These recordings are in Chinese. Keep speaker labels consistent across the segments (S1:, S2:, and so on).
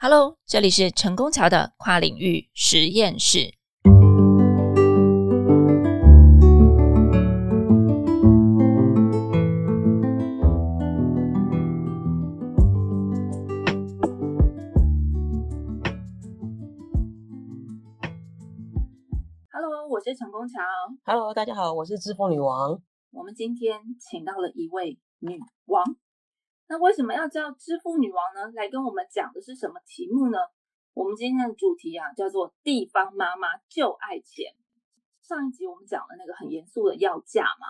S1: Hello，这里是成功桥的跨领域实验室。Hello，我是成功桥。
S2: Hello，大家好，我是致富女王。
S1: 我们今天请到了一位女王。那为什么要叫支付女王呢？来跟我们讲的是什么题目呢？我们今天的主题啊，叫做“地方妈妈就爱钱”。上一集我们讲了那个很严肃的要价嘛，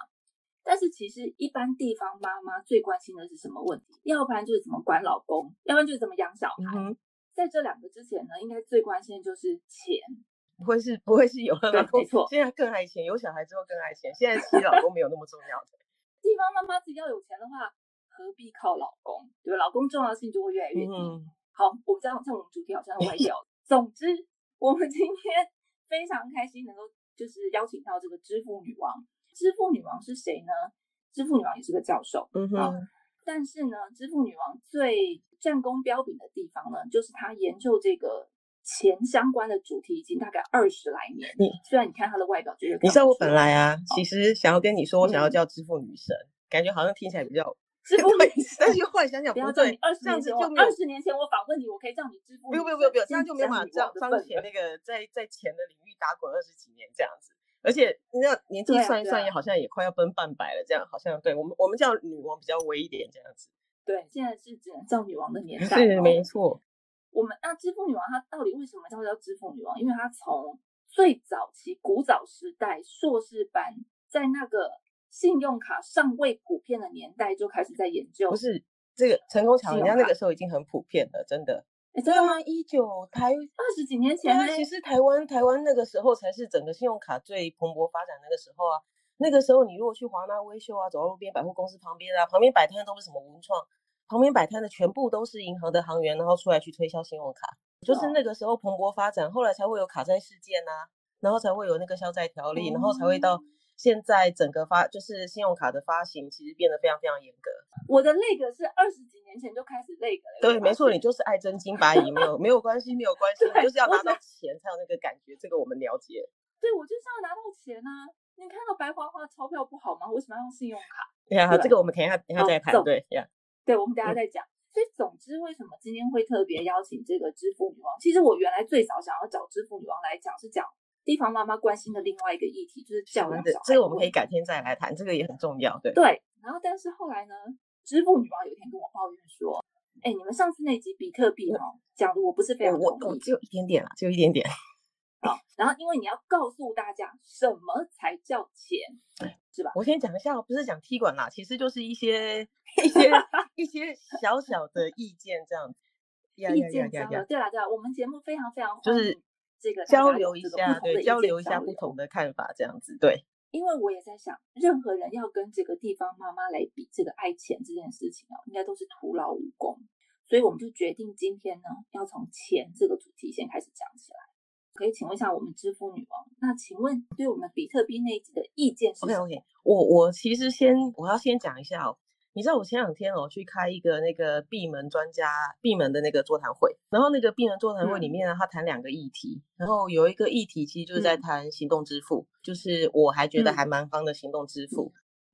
S1: 但是其实一般地方妈妈最关心的是什么问题？要不然就是怎么管老公，要不然就是怎么养小孩。
S2: 嗯，
S1: 在这两个之前呢，应该最关心的就是钱。
S2: 不会是不会是有
S1: 错，
S2: 现在更爱钱，有小孩之后更爱钱。现在其实老公没有那么重要的。
S1: 地方妈妈自己要有钱的话，何必靠老公？对吧？老公重要性就会越来越低。
S2: 嗯，
S1: 好，我们这样，像我们主题好像歪掉了。总之，我们今天非常开心能够就是邀请到这个支付女王。支付女王是谁呢？支付女王也是个教授，
S2: 嗯哼，
S1: 但是呢，支付女王最战功彪炳的地方呢，就是她研究这个钱相关的主题已经大概二十来年。
S2: 你
S1: 虽然你看她的外表，觉得
S2: 你知道我本来啊，其实想要跟你说，我想要
S1: 嗯
S2: 叫支付女神，感觉好像听起来比较
S1: 支付
S2: 但是后来想想不对
S1: 二，十
S2: 这样
S1: 年前二十年前我访问你，我可以叫你支付
S2: 不。用不用不用不用，这样就没有法彰彰
S1: 王的份了
S2: 显那个在在钱的领域打滚二十几年这样子。而且你知道年纪算一算，也好像也快要奔半百了，这样好像对我们我们叫女王比较微一点这样子。
S1: 对，现在是只能叫女王的年代、
S2: 是
S1: 哦。
S2: 没错，
S1: 我们那支付女王她到底为什么叫叫支付女王？因为她从最早期古早时代硕士班，在那个信用卡尚未普遍的年代就开始在研究。
S2: 不，是这个成功
S1: 卡
S2: 人家那个时候已经很普遍了，真的。
S1: 哎，真的吗？
S2: 啊，一九台
S1: 二十几年前呢？
S2: 其实台湾台湾那个时候才是整个信用卡最蓬勃发展那个时候啊。那个时候你如果去华纳威秀啊，走到路边百货公司旁边啊，旁边摆摊都是什么文创，旁边摆摊的全部都是银行的行员，然后出来去推销信用卡，就是
S1: 哦
S2: 那个时候蓬勃发展，后来才会有卡债事件啊，然后才会有那个消债条例，然后才会到
S1: 哦
S2: 现在整个发就是信用卡的发行其实变得非常非常严格。
S1: 我的那个是二十几年前就开始那个了。
S2: 对，没错，你就是爱真金白银，没有没有关系，没有关系，你就是要拿到钱才有那个感觉，这个我们了解。
S1: 对我就是要拿到钱啊！你看到白花花的钞票不好吗？为什么要用信用卡？
S2: 对呀，
S1: 对
S2: 这个我们等一下等一下再谈。
S1: 走
S2: 对呀，
S1: 对，我们等一下
S2: 嗯
S1: 再讲。所以总之，为什么今天会特别邀请这个支付女王？其实我原来最早想要找支付女王来讲，是讲地方妈妈关心的另外一个议题，就是教养小孩。
S2: 这个我们可以。改天再来谈，这个也很重要。对，
S1: 对，然后但是后来呢，支付女王有一天跟我抱怨说：“哎，你们上次那集比特币哦，讲的我不是非常
S2: 我
S1: 同意
S2: 我只有一点点啦，只有一点点。
S1: 好。然后因为你要告诉大家什么才叫钱，是吧？
S2: 我先讲一下，不是讲踢馆啦，其实就是一些 一些一些小小的意见这样
S1: 意见交流。
S2: 呀，
S1: 对啦对啦，我们节目非常非常
S2: 就是
S1: 这个
S2: 交流一下，对，交流一下不同的看法，这样子。对，
S1: 因为我也在想，任何人要跟这个地方妈妈来比这个爱钱这件事情哦，应该都是徒劳无功。所以我们就决定今天呢，要从钱这个主题先开始讲起来。可以请问一下我们支付女王，那请问对我们比特币那一集的意见是
S2: ？OK OK，我我其实先我要先讲一下哦，你知道我前两天哦去开一个那个闭门专家闭门的那个座谈会，然后那个闭门座谈会里
S1: 嗯
S2: 面呢，他谈两个议题，然后有一个议题其实就是在
S1: 嗯
S2: 谈行动支付，就是我还觉得
S1: 嗯
S2: 还蛮方的行动支付。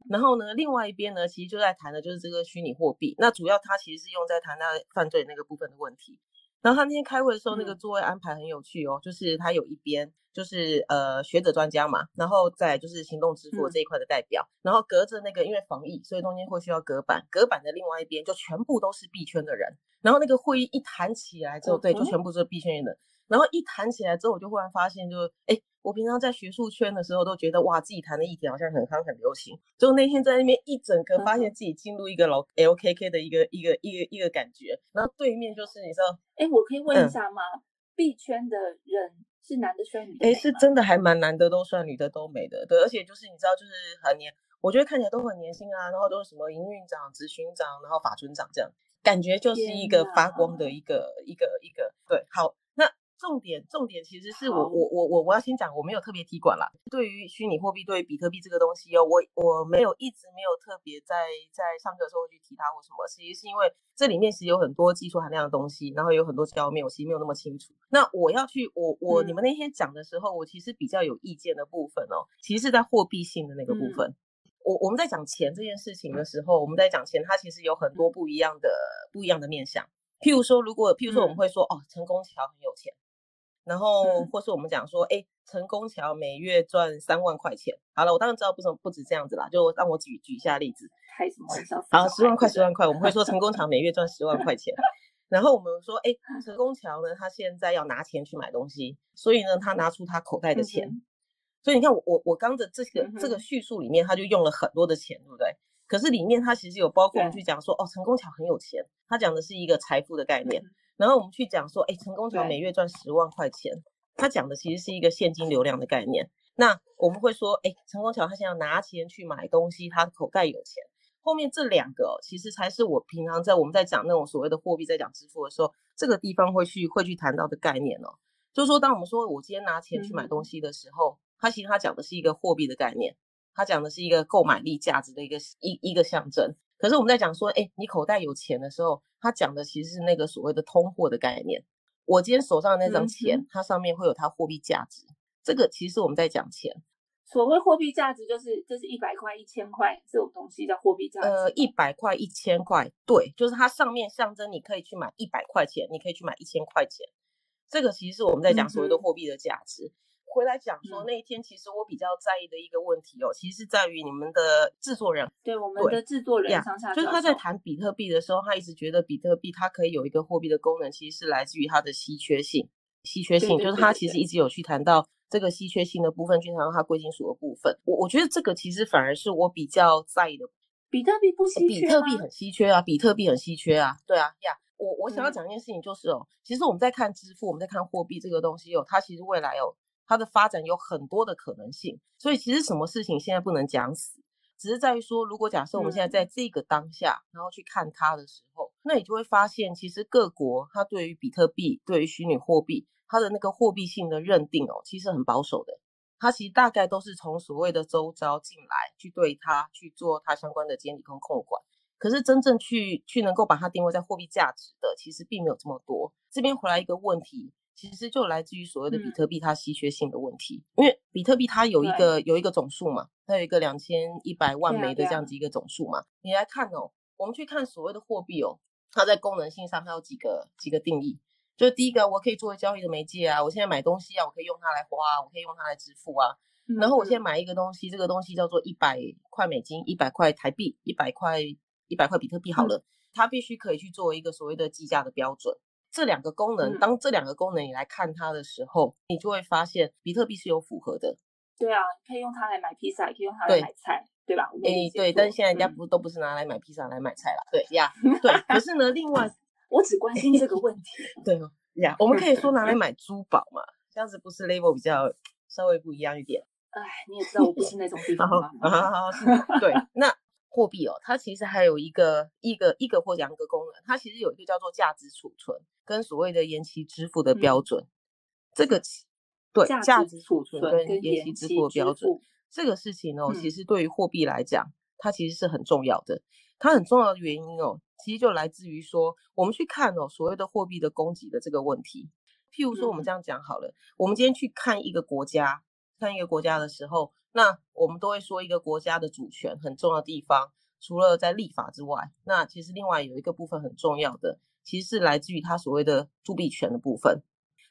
S2: 然后呢，另外一边呢，其实就在谈的就是这个虚拟货币。那主要它其实是用在谈那犯罪那个部分的问题。然后他那天开会的时候，那个
S1: 嗯
S2: 座位安排很有趣哦，就是他有一边就是呃学者专家嘛，然后再就是行动支付
S1: 嗯
S2: 这一块的代表，然后隔着那个因为防疫，所以中间会需要隔板，隔板的另外一边就全部都是币圈的人。然后那个会议一谈起来之后，对，就全部都是币圈的人。然后一谈起来之后，我就忽然发现就是，哎，我平常在学术圈的时候都觉得哇，自己谈的议题好像很夯很流行，就那天在那边一整个发现自己进入一个老 LKK 的一个一个一个一个感觉，然后对面就是你知道。
S1: 哎，我可以问一
S2: 嗯。
S1: 下吗？？B 圈的人是男的帅女的
S2: 哎，
S1: 美吗？
S2: 是真的还蛮男的都帅，女的都美的，对，而且就是你知道，就是很年，我觉得看起来都很年轻啊，然后都是什么营运长、执行长，然后法村长这样，感觉就是一个发光的一个一个一个，对，好，那重点重点其实是我我我我我要先讲，我没有特别提管啦。对于虚拟货币，对于比特币这个东西哦，我我没有一直没有特别在在上课的时候去提它或什么，其实是因为这里面其实有很多技术含量的东西，然后有很多交面，我其实没有那么清楚。那我要去我我你们那天讲的时候，我其实比较有意见的部分哦，其实是在货币性的那个部分。我我们在讲钱这件事情的时候，我们在讲钱，它其实有很多不一样的不一样的面向。譬如说，如果譬如说我们会说哦，成功桥很有钱，然后或是我们讲说，哎，成功桥每月赚三万块钱。好了，我当然知道不不不止这样子啦，就让我举举一下例子。
S1: 开什么玩笑？
S2: 好，十万块，十万块，我们会说成功桥每月赚十万块钱。然后我们说，哎，成功桥呢，他现在要拿钱去买东西，所以呢，他拿出他口袋的钱。所以你看，我我我刚的这个这个叙述里面，他就用了很多的钱，对不对？可是里面他其实有包括我们去讲说，哦，成功桥很有钱，他讲的是一个财富的概念。然后我们去讲说，哎，成功桥每月赚十万块钱，他讲的其实是一个现金流量的概念。那我们会说，哎，成功桥他现在拿钱去买东西，他口袋有钱。后面这两个其实才是我平常在我们在讲那种所谓的货币，在讲支付的时候，这个地方会去会去谈到的概念哦。就是说，当我们说我今天拿钱去买东西的时候。它其实他讲的是一个货币的概念，他讲的是一个购买力价值的一个一一个象征。可是我们在讲说，哎，你口袋有钱的时候，他讲的其实是那个所谓的通货的概念。我今天手上的那张钱，它上面会有它货币价值。这个其实我们在讲钱。
S1: 所谓货币价值，就是这是一百块、一千块这种东西叫货币价值。
S2: 呃，一百块、一千块，对，就是它上面象征你可以去买一百块钱，你可以去买一千块钱。这个其实是我们在讲所谓的货币的价值。回来讲说那一天，其实我比较在意的一个问题哦，其实是在于你们的制作人，
S1: 对我们的制作人上下，
S2: 就是他在谈比特币的时候，他一直觉得比特币它可以有一个货币的功能，其实是来自于它的稀缺性。稀缺性就是他其实一直有去谈到这个稀缺性的部分，去谈到它贵金属的部分。我我觉得这个其实反而是我比较在意的。
S1: 比特币不稀缺
S2: 比特币很稀缺啊，比特币很稀缺啊，对啊呀。我我想要讲一件事情就是哦，其实我们在看支付，我们在看货币这个东西哦，它其实未来哦。它的发展有很多的可能性，所以其实什么事情现在不能讲死，只是在于说，如果假设我们现在在这个当下，然后去看它的时候，那你就会发现，其实各国它对于比特币、对于虚拟货币，它的那个货币性的认定哦，其实很保守的。它其实大概都是从所谓的周遭进来，去对它去做它相关的监理跟控管。可是真正去去能够把它定位在货币价值的，其实并没有这么多。这边回来一个问题。其实就来自于所谓的比特币它稀缺性的问题，因为比特币它有一个有一个总数嘛，它有一个两千一百万枚的这样子一个总数嘛。你来看哦，我们去看所谓的货币哦，它在功能性上它有几个几个定义，就是第一个我可以作为交易的媒介啊，我现在买东西啊，我可以用它来花，我可以用它来支付啊。然后我现在买一个东西，这个东西叫做一百块美金、一百块台币、一百块一百块比特币好了，它必须可以去作为一个所谓的计价的标准。这两个功能，当这两个功能你来看它的时候，你就会发现比特币是有符合的。
S1: 对啊，可以用它来买披萨，也可以用它来买菜，对吧？
S2: 哎，对，但是现在人家不都不是拿来买披萨来买菜啦？对呀，对。可是呢，另外
S1: 我只关心这个问题。
S2: 对哦，呀，我们可以说拿来买珠宝嘛，这样子不是 level 比较稍微不一样一点？
S1: 哎，你也知道我不是那种地方嘛。
S2: 对，那。货币哦，它其实还有一个一个一个或两个功能，它其实有一个叫做价值储存跟所谓的延期支付的标准。这个对价值储存跟延期支付的标准，这个事情哦，其实对于货币来讲，它其实是很重要的。它很重要的原因哦，其实就来自于说，我们去看哦，所谓的货币的供给的这个问题。譬如说，我们这样讲好了，我们今天去看一个国家，看一个国家的时候。那我们都会说，一个国家的主权很重要的地方，除了在立法之外，那其实另外有一个部分很重要的，其实是来自于它所谓的铸币权的部分。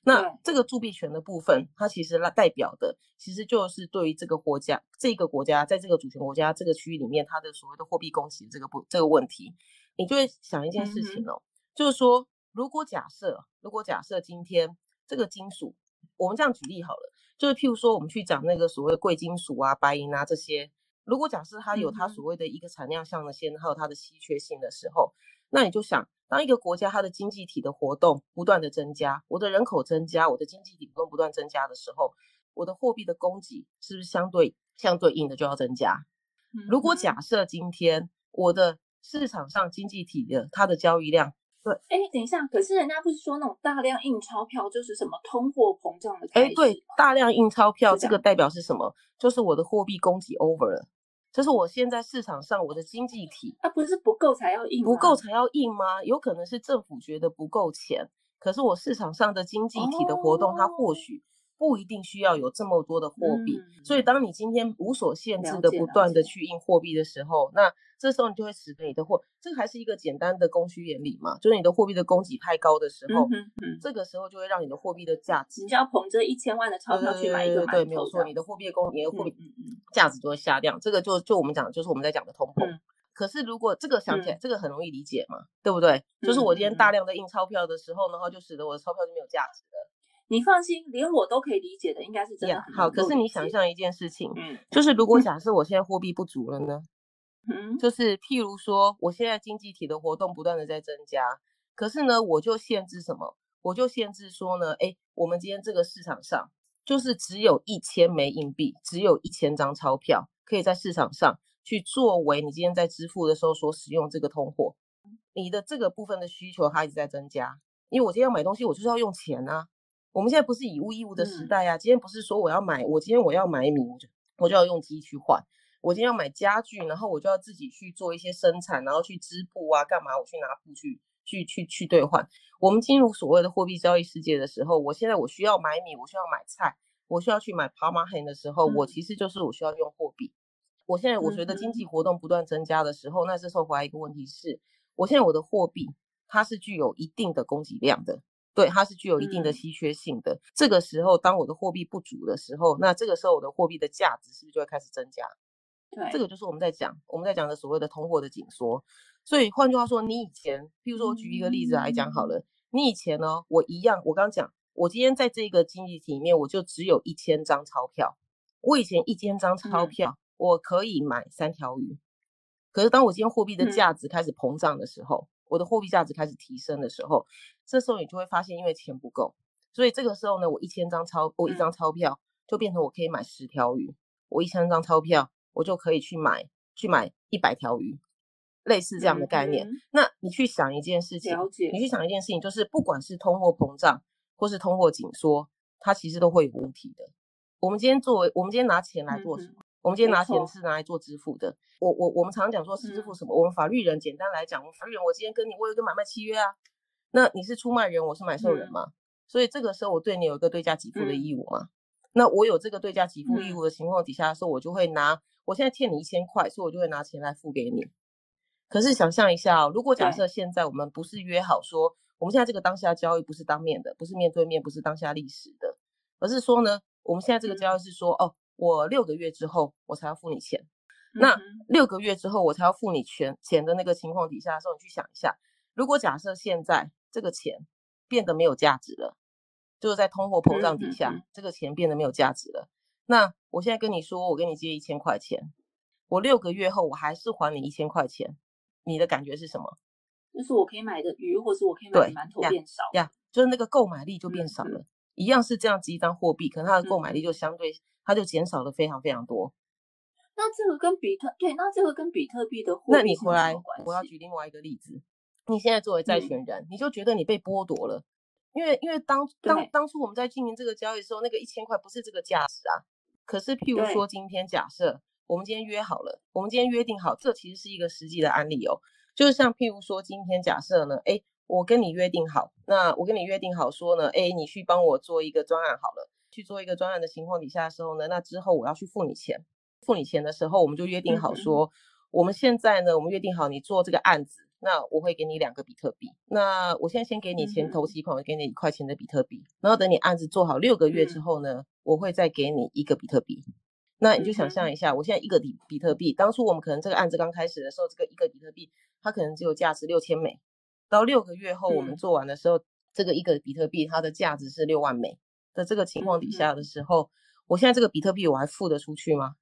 S2: 那这个铸币权的部分，它其实代表的，其实就是对于这个国家，这个国家在这个主权国家这个区域里面，它的所谓的货币供给这个不这个问题，你就会想一件事情哦，就是说，如果假设，如果假设今天这个金属，我们这样举例好了。就是譬如说，我们去讲那个所谓的贵金属啊、白银啊这些，如果假设它有它所谓的一个产量上的限，还有它的稀缺性的时候，那你就想，当一个国家它的经济体的活动不断的增加，我的人口增加，我的经济体不断不断增加的时候，我的货币的供给是不是相对相对应的就要增加？如果假设今天我的市场上经济体的它的交易量对，
S1: 哎，等一下，可是人家不是说那种大量印钞票就是什么通货膨胀的开
S2: 哎，对，大量印钞票，
S1: 这
S2: 个代表是什么？就是我的货币供给 over 了，就是我现在市场上我的经济体
S1: 啊，不是不够才要印，
S2: 不够才要印吗？有可能是政府觉得不够钱，可是我市场上的经济体的活动，它或
S1: 哦
S2: 许不一定需要有这么多的货币。
S1: 嗯
S2: 所以，当你今天无所限制的不断的去印货币的时候，那这时候你就会使得你的货，这个还是一个简单的供需原理嘛，就是你的货币的供给太高的时候，
S1: 嗯哼嗯，
S2: 这个时候就会让你的货币的价值
S1: 你就要捧着一千万的钞票去买一个
S2: 对对对，
S1: 馒
S2: 没有错，你的货币的供，你的货币价值就会下降。这个就就我们讲的，就是我们在讲的通膨。
S1: 嗯
S2: 可是如果这个想起来，
S1: 嗯
S2: 这个很容易理解嘛，对不对？就是我今天大量的印钞票的时候，然后就使得我的钞票就没有价值了。
S1: 你放心，连我都可以理解的，应该是真的
S2: 呀好，可是你想象一件事情，
S1: 嗯
S2: 就是如果 假设我现在货币不足了呢？
S1: 嗯
S2: 就是譬如说，我现在经济体的活动不断的在增加，可是呢，我就限制什么？我就限制说呢，哎，我们今天这个市场上就是只有一千枚硬币，只有一千张钞票可以在市场上去作为你今天在支付的时候所使用这个通货。你的这个部分的需求它一直在增加，因为我今天要买东西，我就是要用钱啊。我们现在不是以物易物的时
S1: 嗯
S2: 代啊，今天不是说我要买，我今天我要买米，我就我就要用机去换。我今天要买家具，然后我就要自己去做一些生产，然后去织布啊，干嘛？我去拿布去去去去兑换。我们进入所谓的货币交易世界的时候，我现在我需要买米，我需要买菜，我需要去买帕玛 hen 的时候，我
S1: 嗯
S2: 其实就是我需要用货币。我现在我觉得经济活动不断增加的时候，那这时候回来一个问题是，我现在我的货币它是具有一定的供给量的，对，它是具有一定的
S1: 嗯
S2: 稀缺性的。这个时候，当我的货币不足的时候，那这个时候我的货币的价值是不是就会开始增加？
S1: 对，
S2: 这个就是我们在讲，我们在讲的所谓的通货的紧缩。所以换句话说，你以前，譬如说我举一个例子来讲好了，你以前呢，我一样，我刚刚讲，我今天在这个经济体里面，我就只有一千张钞票，我以前一千张钞
S1: 嗯
S2: 票，我可以买三条鱼。可是当我今天货币的
S1: 嗯
S2: 价值开始膨胀的时候，我的货币价值开始提升的时候，这时候你就会发现，因为钱不够，所以这个时候呢，我一千张钞，我一
S1: 嗯
S2: 张钞票就变成我可以买十条鱼，我一千张钞票我就可以去买去买一百条鱼，类似这样的概念。
S1: 嗯
S2: 那你去想一件事情，你去想一件事情，就是不管是通货膨胀或是通货紧缩，它其实都会有问题的。我们今天作为，我们今天拿钱来做什
S1: 嗯
S2: 么？我们今天拿钱是拿来做支付的。我我我们常讲说是支付
S1: 嗯
S2: 什么？我们法律人简单来讲，我们法律人，我今天跟你我有一个买卖契约啊，那你是出卖人，我是买受人
S1: 嗯。
S2: 嘛，所以这个时候我对你有一个对价给付的
S1: 嗯。
S2: 义务嘛。那我有这个对价给付义
S1: 嗯。
S2: 务的情况底下的时候，我就会拿，我现在欠你一千块，所以我就会拿钱来付给你。可是想象一下哦，如果假
S1: 对。
S2: 设现在我们不是约好说，我们现在这个当下交易不是当面的，不是面对面，不是当下历史的，而是说呢，我们现在这个交易是说，哦，我六个月之后我才要付你钱，那六个月之后我才要付你全钱的那个情况底下的时候，你去想一下，如果假设现在这个钱变得没有价值了，就是在通货膨胀底下，
S1: 嗯嗯嗯。
S2: 这个钱变得没有价值了，那我现在跟你说，我跟你借一千块钱，我六个月后我还是还你一千块钱，你的感觉是什么？
S1: 就是我可以买的鱼，或是我可以买的
S2: 对
S1: 馒头变少，
S2: 呀，就是那个购买力就变少了，一样是这样子一张货币，可能它的购买力
S1: 嗯。
S2: 就相对它就减少了非常非常多。
S1: 那这个跟比特对，那这个跟比特币的货
S2: 那
S1: 币是有
S2: 你回来我要
S1: 系？
S2: 举另外一个例子，你现在作为债
S1: 嗯。
S2: 权人，你就觉得你被剥夺了，因为因为当当当初我们在进行这个交易的时候，那个一千块不是这个价值啊。可是譬如说今天假设我们今天约好了，我们今天约定好，这其实是一个实际的案例哦，就是像譬如说今天假设呢，哎，我跟你约定好，那我跟你约定好说呢，哎，你去帮我做一个专案好了，去做一个专案的情况底下的时候呢，那之后我要去付你钱。付你钱的时候，我们就约定好说，我们现在呢，我们约定好你做这个案子，那我会给你两个比特币。那我现在先给你钱
S1: 嗯哼。
S2: 头期款，我给你一块钱的比特币，然后等你案子做好六个月之
S1: 嗯。
S2: 后呢，我会再给你一个比特币。那你就想
S1: 嗯
S2: 象一下，我现在一个比比特币，当初我们可能这个案子刚开始的时候，这个一个比特币它可能只有价值六千美，到六个月后我们
S1: 嗯。
S2: 做完的时候，这个一个比特币它的价值是六万美。的这个情况底
S1: 嗯
S2: 下的时候，我现在这个比特币我还付得出去吗？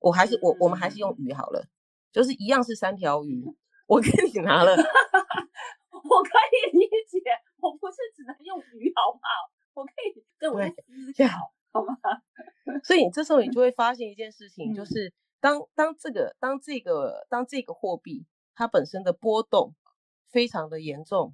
S2: 我还是我我们还是用鱼好了，就是一样是三条鱼，我跟你拿了，
S1: 我可以理解，我不是只能用鱼，好不好？我可以对我
S2: 对
S1: 思
S2: 这样
S1: 考，好吗？
S2: 所以你这时候你就会发现一件事情，就
S1: 嗯
S2: 是当当这个当这个当这个货币它本身的波动非常的严重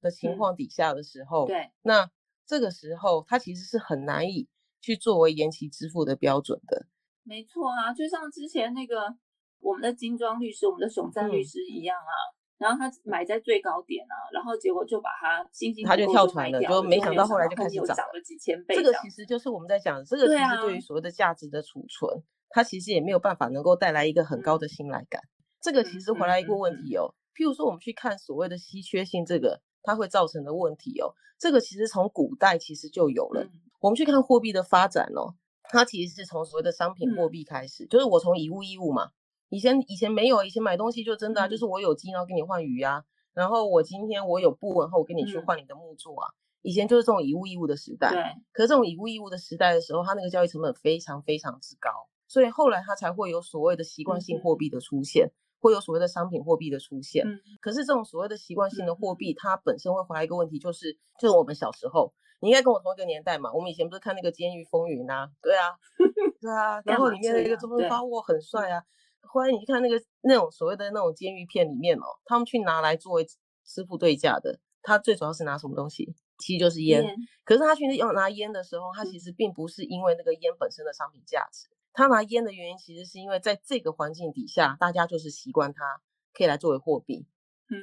S2: 的情况底下的时候，
S1: 对，
S2: 那这个时候它其实是很难以去作为延期支付的标准的。
S1: 没错啊，就像之前那个我们的精装律师，我们的熊赞律师一样啊。然后他买在最高点啊，然后结果就把它星星
S2: 他就跳船
S1: 了，
S2: 就没想到后来就开始
S1: 涨了几千倍。
S2: 这个其实就是我们在讲，这个其实对于所谓的价值的储存，它其实也没有办法能够带来一个很高的信赖感。这个其实回来一个问题哦，譬如说我们去看所谓的稀缺性，这个它会造成的问题哦，这个其实从古代其实就有了。我们去看货币的发展哦，它其实是从所谓的商品货币开始，就是我从以物易物嘛。以前以前没有，以前买东西就真的啊，就是我有金，然后给你换鱼啊，然后我今天我有布，然后我跟你去换你的木作啊。以前就是这种以物易物的时代。
S1: 对。
S2: 可是这种以物易物的时代的时候，它那个交易成本非常非常之高，所以后来它才会有所谓的习惯性货币的出现，会有所谓的商品货币的出现。嗯。可是这种所谓的习惯性的货币，它本身会回来一个问题，就是就是我们小时候，你应该跟我同一个年代嘛，我们以前不是看那个《监狱风云》啊？对啊，对啊，然后里面的一个中分发沃很帅啊。后来你去看那个那种所谓的那种监狱片里面哦，他们去拿来作为支付对价的，他最主要是拿什么东西？其实就是烟。可是他去要拿烟的时候，他其实并不是因为那个烟本身的商品价值，他拿烟的原因其实是因为在这个环境底下，大家就是习惯它可以来作为货币。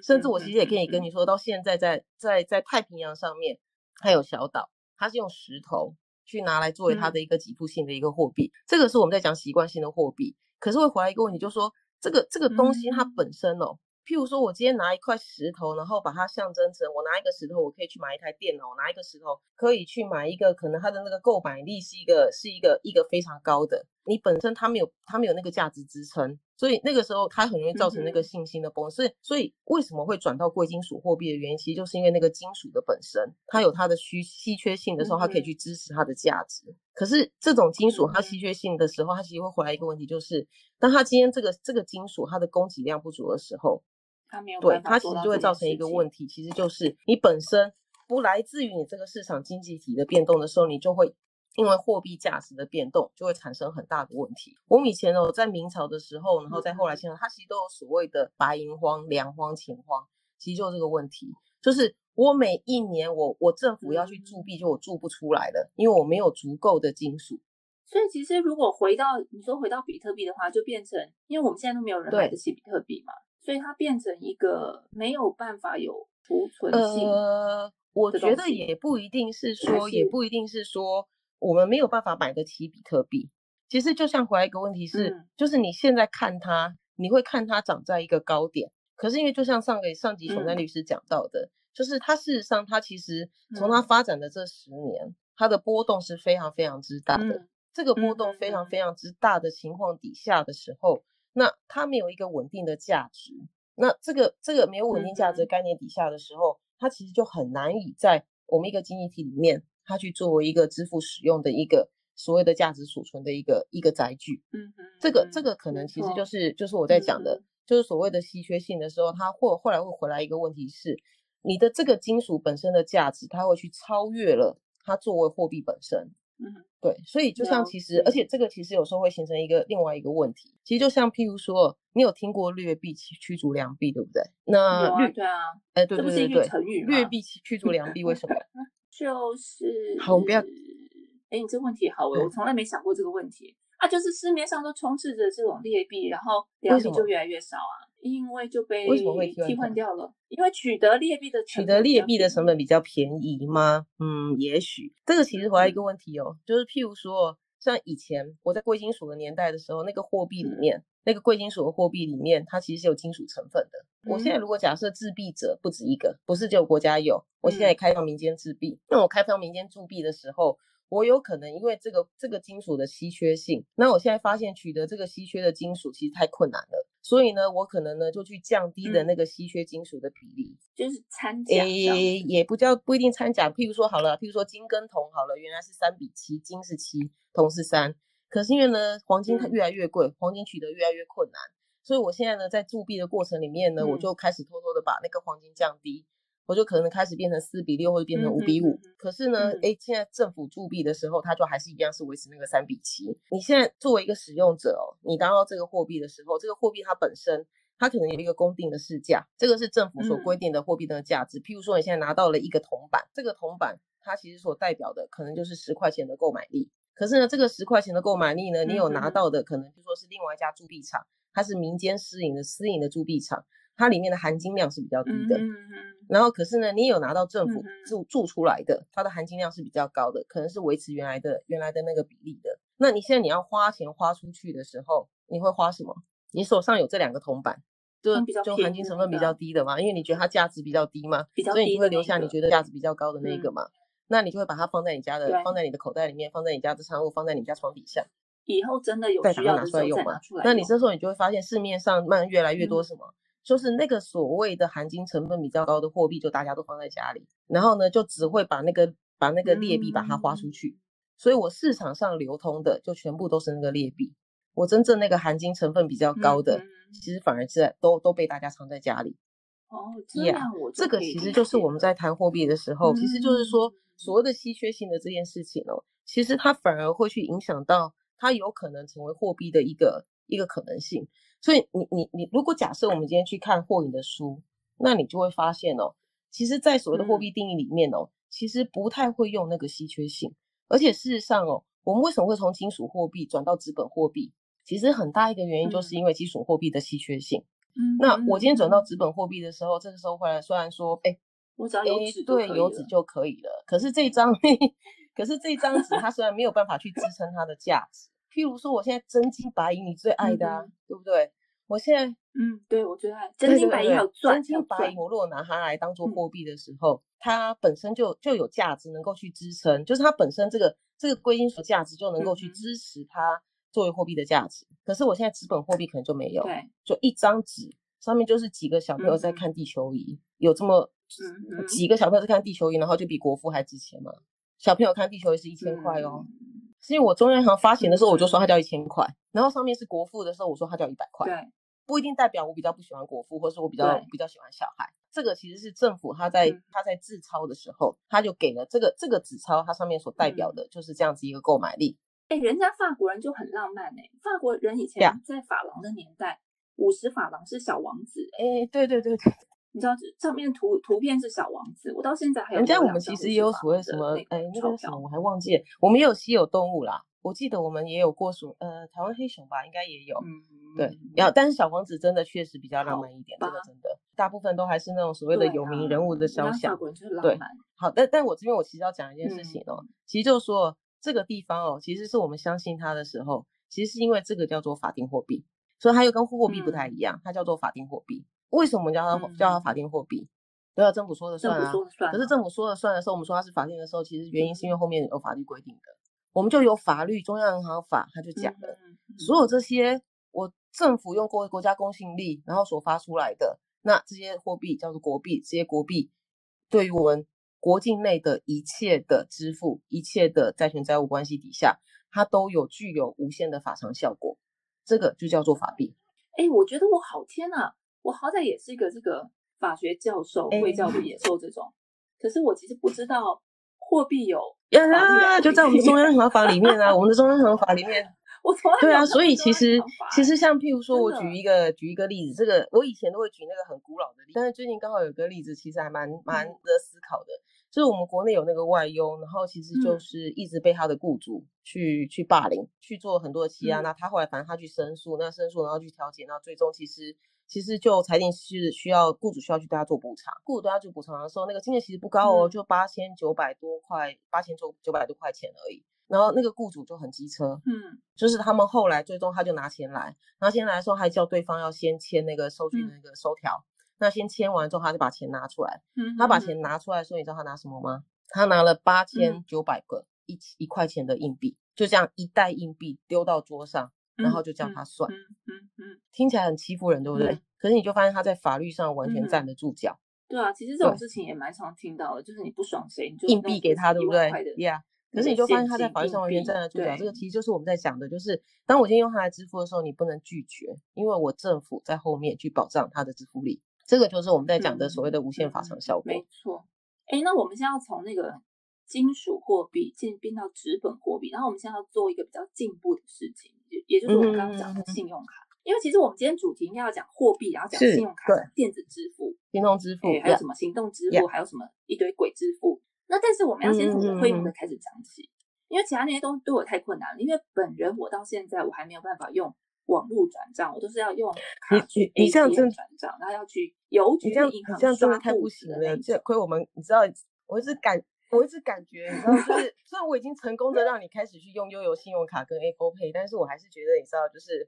S2: 甚至我其实也可以跟你说，到现在在在在太平洋上面还有小岛，它是用石头去拿来作为它的一个给付性的一个货币。这个是我们在讲习惯性的货币。可是会回来一个问题，就是说这个这个东西它本身哦，譬如说我今天拿一块石头，然后把它象征成我拿一个石头，我可以去买一台电脑，拿一个石头可以去买一个可能它的那个购买力是一个是一个一个非常高的。你本身它没有它没有那个价值支撑，所以那个时候它很容易造成那个信心的崩。所以所以为什么会转到贵金属货币的原因，其实就是因为那个金属的本身它有它的需稀缺性的时候，它可以去支持它的价值。可是这种金属它稀缺性的时候，它其实会回来一个问题，就是当它今天这个这个金属它的供给量不足的时候，
S1: 它没有
S2: 对它其实就会造成一个问题，其实就是你本身不来自于你这个市场经济体的变动的时候，你就会。因为货币价值的变动，就会产生很大的问题。我们以前哦，在明朝的时候，然后在后来现在，它其实都有所谓的白银荒、粮荒、钱荒，其实就这个问题，就是我每一年我我政府要去铸币，就我铸不出来了，因为我没有足够的金属。
S1: 所以其实如果回到你说回到比特币的话，就变成，因为我们现在都没有人买得起比特币嘛，所以它变成一个没有办法有储存性。
S2: 呃，我觉得也不一定是说，也不一定是说。我们没有办法买得起比特币。其实就像回来一个问题是，就是你现在看它，你会看它涨在一个高点。可是因为就像上个上集熊丹律师讲到的，就是它事实上它其实从它发展的这十年，它的波动是非常非常之大的。这个波动非常非常之大的情况底下的时候，那它没有一个稳定的价值。那这个这个没有稳定价值的概念底下的时候，它其实就很难以在我们一个经济体里面。它去作为一个支付使用的一个所谓的价值储存的一个一个载具，嗯嗯，这个这个可能其实就是就是我在讲的，就是所谓的稀缺性的时候，它或后来会回来一个问题是，你的这个金属本身的价值，它会去超越了它作为货币本身，嗯，对，所以就像其实，而且这个其实有时候会形成一个另外一个问题，其实就像譬如说，你有听过劣币驱逐良币，对不对？那
S1: 劣对啊，
S2: 哎，对对对对，
S1: 成语
S2: 劣币驱逐良币，为什么？
S1: 就是
S2: 好，我不要。
S1: 哎，你这问题好，我我从来没想过这个问题啊。就是市面上都充斥着这种劣币，然后良币就越来越少啊。因为就被
S2: 为什么会
S1: 替换掉了？因为取得劣币的
S2: 取得劣币的成本比较便宜吗？嗯，也许这个其实回来一个问题哦，就是譬如说，像以前我在贵金属的年代的时候，那个货币里面。那个贵金属的货币里面，它其实是有金属成分的。我现在如果假设制币者不止一个，不是只有国家有，我现在开放民间制币。那我开放民间铸币的时候，我有可能因为这个这个金属的稀缺性，那我现在发现取得这个稀缺的金属其实太困难了，所以呢，我可能呢就去降低的那个稀缺金属的比例，
S1: 就是掺假。
S2: 诶，也不叫不一定掺假。譬如说好了，譬如说金跟铜好了，原来是三比七，金是七，铜是三。可是因为呢，黄金它越来越贵，黄金取得越来越困难，所以我现在呢，在铸币的过程里面呢，我就开始偷偷的把那个黄金降低，我就可能开始变成四比六或者变成五比五。可是呢，哎，现在政府铸币的时候，它就还是一样是维持那个三比七。你现在作为一个使用者哦，你拿到这个货币的时候，这个货币它本身它可能有一个公定的市价，这个是政府所
S1: 嗯
S2: 规定的货币的价值。譬如说，你现在拿到了一个铜板，这个铜板它其实所代表的可能就是十块钱的购买力。可是呢，这个十块钱的购买力呢，你有拿到的可能就说是另外一家铸币厂，它是民间私营的私营的铸币厂，它里面的含金量是比较低的。然后可是呢，你有拿到政府
S1: 嗯哼
S2: 铸铸出来的，它的含金量是比较高的，可能是维持原来的原来的那个比例的。那你现在你要花钱花出去的时候，你会花什么？你手上有这两个铜板，就就含金成分比
S1: 个
S2: 较低的嘛，因为你觉得它价值比较低嘛，所以你就会留下你觉得价值比较高的那一个
S1: 嗯
S2: 嘛。那你就会把它放在你家的，放在你的口袋里面，放在你家的仓库，放在你家床底下。
S1: 以后真的有需要的时候
S2: 出来用嘛
S1: 再拿出来。
S2: 那你这时候你就会发现市面上慢慢越来越多
S1: 嗯
S2: 什么，就是那个所谓的含金成分比较高的货币，就大家都放在家里，然后呢就只会把那个把那个劣币把它花出
S1: 嗯
S2: 去。所以我市场上流通的就全部都是那个劣币，我真正那个含金成分比较高的，其实反而是在都都被大家藏在家里。
S1: 哦，这样我
S2: 这个其实就是我们在谈货币的时候，其实就是说
S1: 嗯
S2: 所谓的稀缺性的这件事情哦，其实它反而会去影响到它有可能成为货币的一个一个可能性。所以你你你，如果假设我们今天去看霍颖的书，那你就会发现哦，其实，在所谓的货
S1: 嗯
S2: 币定义里面哦，其实不太会用那个稀缺性，而且事实上哦，我们为什么会从金属货币转到资本货币？其实很大一个原因就是
S1: 嗯
S2: 因为金属货币的稀缺性。
S1: 嗯
S2: 那我今天转到
S1: 嗯
S2: 资本货币的时候，这个时候回来虽然说，哎，
S1: 我只要有
S2: 诶
S1: 纸就
S2: 对，有纸就可以了。可是这张，可是这张纸它虽然没有办法去支撑它的价值，譬如说我现在真金白银，你最爱的啊，
S1: 嗯
S2: 对不对？我现在
S1: 嗯，对我最爱真金白银有钻，
S2: 真金白银，我如果拿它来当做
S1: 嗯
S2: 货币的时候，它本身就就有价值，能够去支撑，就是它本身这个这个贵金属价值就能够去支持它作为货币的价值。可是我现在资本货币可能就没有，
S1: 对，
S2: 就一张纸上面就是几个小朋友在
S1: 嗯
S2: 看地球仪，有这么几个小朋友在看地球仪，然后就比国父还值钱嘛？小朋友看地球仪是一千块哦，
S1: 嗯。
S2: 是因为我中央银行发行的时候我就说
S1: 嗯
S2: 它叫一千块，然后上面是国父的时候我说它叫一百块，
S1: 对，
S2: 不一定代表我比较不喜欢国父，或是我比较比较喜欢小孩。这个其实是政府他在
S1: 嗯。
S2: 他在制钞的时候，他就给了这个这个纸钞，它上面所代
S1: 嗯。
S2: 表的就是这样子一个购买力。
S1: 哎，人家法国人就很浪漫哎，法国人以前在法郎的年代，五十法郎是小王子哎，
S2: 哎，对对对对，
S1: 你知道上面图图片是小王子，我到现在还有
S2: 人家我
S1: 留两张50
S2: 们其实也有所谓什么哎，那个什么
S1: 票
S2: 我还忘记了，我们也有稀有动物啦。我记得我们也有过什么，呃，台湾黑熊吧，应该也有。
S1: 嗯，
S2: 对，要但是小王子真的确实比较浪漫一点，这个真的，大部分都还是那种所谓的有名
S1: 啊
S2: 人物的肖像。对，好，但但我这边我其实要讲一件事情哦，
S1: 嗯
S2: 其实就是说这个地方哦，其实是我们相信它的时候，其实是因为这个叫做法定货币，所以它又跟货币不太
S1: 嗯
S2: 一样，它叫做法定货币。为什么我们叫它、
S1: 嗯
S2: 叫它法定货币？都要政府说了
S1: 政府
S2: 算啊。可是政府说了算的时候，我们说它是法定的时候，其实原因是因为后面有法律规定的，我们就有法律中央银行法，它就讲了。所有这些我政府用国国家公信力，然后所发出来的，那这些货币叫做国币，这些国币对于我们国境内的一切的支付、一切的债权债务关系底下，它都有具有无限的法偿效果，这个就叫做法币。
S1: 哎，我觉得我好天呐，我好歹也是一个这个法学教授、
S2: 哎
S1: 会教的野兽这种，可是我其实不知道货币有
S2: 呀，就在我们中央银行法里面啊，我们的 中央银行法里面
S1: 我从来
S2: 对啊，所以其实其实像譬如说，我举一个举一个例子，这个我以前都会举那个很古老的例子，但是最近刚好有个例子，其实还蛮蛮得思考的。就是我们国内有那个外佣，然后其实就
S1: 嗯
S2: 是一直被他的雇主去去霸凌，去做很多的欺压。
S1: 嗯
S2: 那他后来反正他去申诉，那申诉然后去调解，那最终其实其实就裁定是需要雇主需要去对他做补偿。雇主对他做补偿的时候，那个金额其实不高哦，
S1: 嗯
S2: 就八千九百多块，八千九九百多块钱而已。然后那个雇主就很机车，
S1: 嗯
S2: 就是他们后来最终他就拿钱来，拿钱来的时候还叫对方要先签那个收据那个收条，那先签完之后他就把钱拿出来，他把钱拿出来的时候，你知道他拿什么吗？他拿了八千
S1: 嗯
S2: 九百个一一块钱的硬币，就这样一袋硬币丢到桌上，然后就叫他算，
S1: 嗯嗯嗯，
S2: 听起来很欺负人，对不对？
S1: 嗯
S2: 可是你就发现他在法律上完全
S1: 嗯
S2: 站得住脚，
S1: 对啊，其实这种事情也蛮常听到的，就是你不爽谁，你就
S2: 硬币给他，对不对？Yeah。可是你就发现他在法律上完全站得住脚，这个其实就是我们在讲的，就是当我今天用它来支付的时候，你不能拒绝，因为我政府在后面去保障它的支付力，这个就是我们在讲的所谓的无限法偿效果。
S1: 没错。哎，那我们现在要从那个金属货币进变到纸本货币，然后我们现在要做一个比较进步的事情，也也就是我们刚刚讲的信用卡。因为其实我们今天主题应该要讲货币，然后讲信用卡、电子支付，
S2: 行动支付
S1: 哎，还有什么行动支付还有什么一堆鬼支付。那但是我们要先从我会用的开始讲起，因为其他那些东西对我太困难了。因为本人我到现在我还没有办法用网络转账，我都是要用卡
S2: 你
S1: 去
S2: 你你这样
S1: ATM 转账，然后要去邮局银行
S2: 你这样真的
S1: 刷
S2: 太不
S1: 户
S2: 行
S1: 的。
S2: 这亏我们你知道，我一直感我一直感觉，你知道，就是虽然我已经成功的让你开始去用悠游信用卡跟 Apple Pay，但是我还是觉得你知道，就是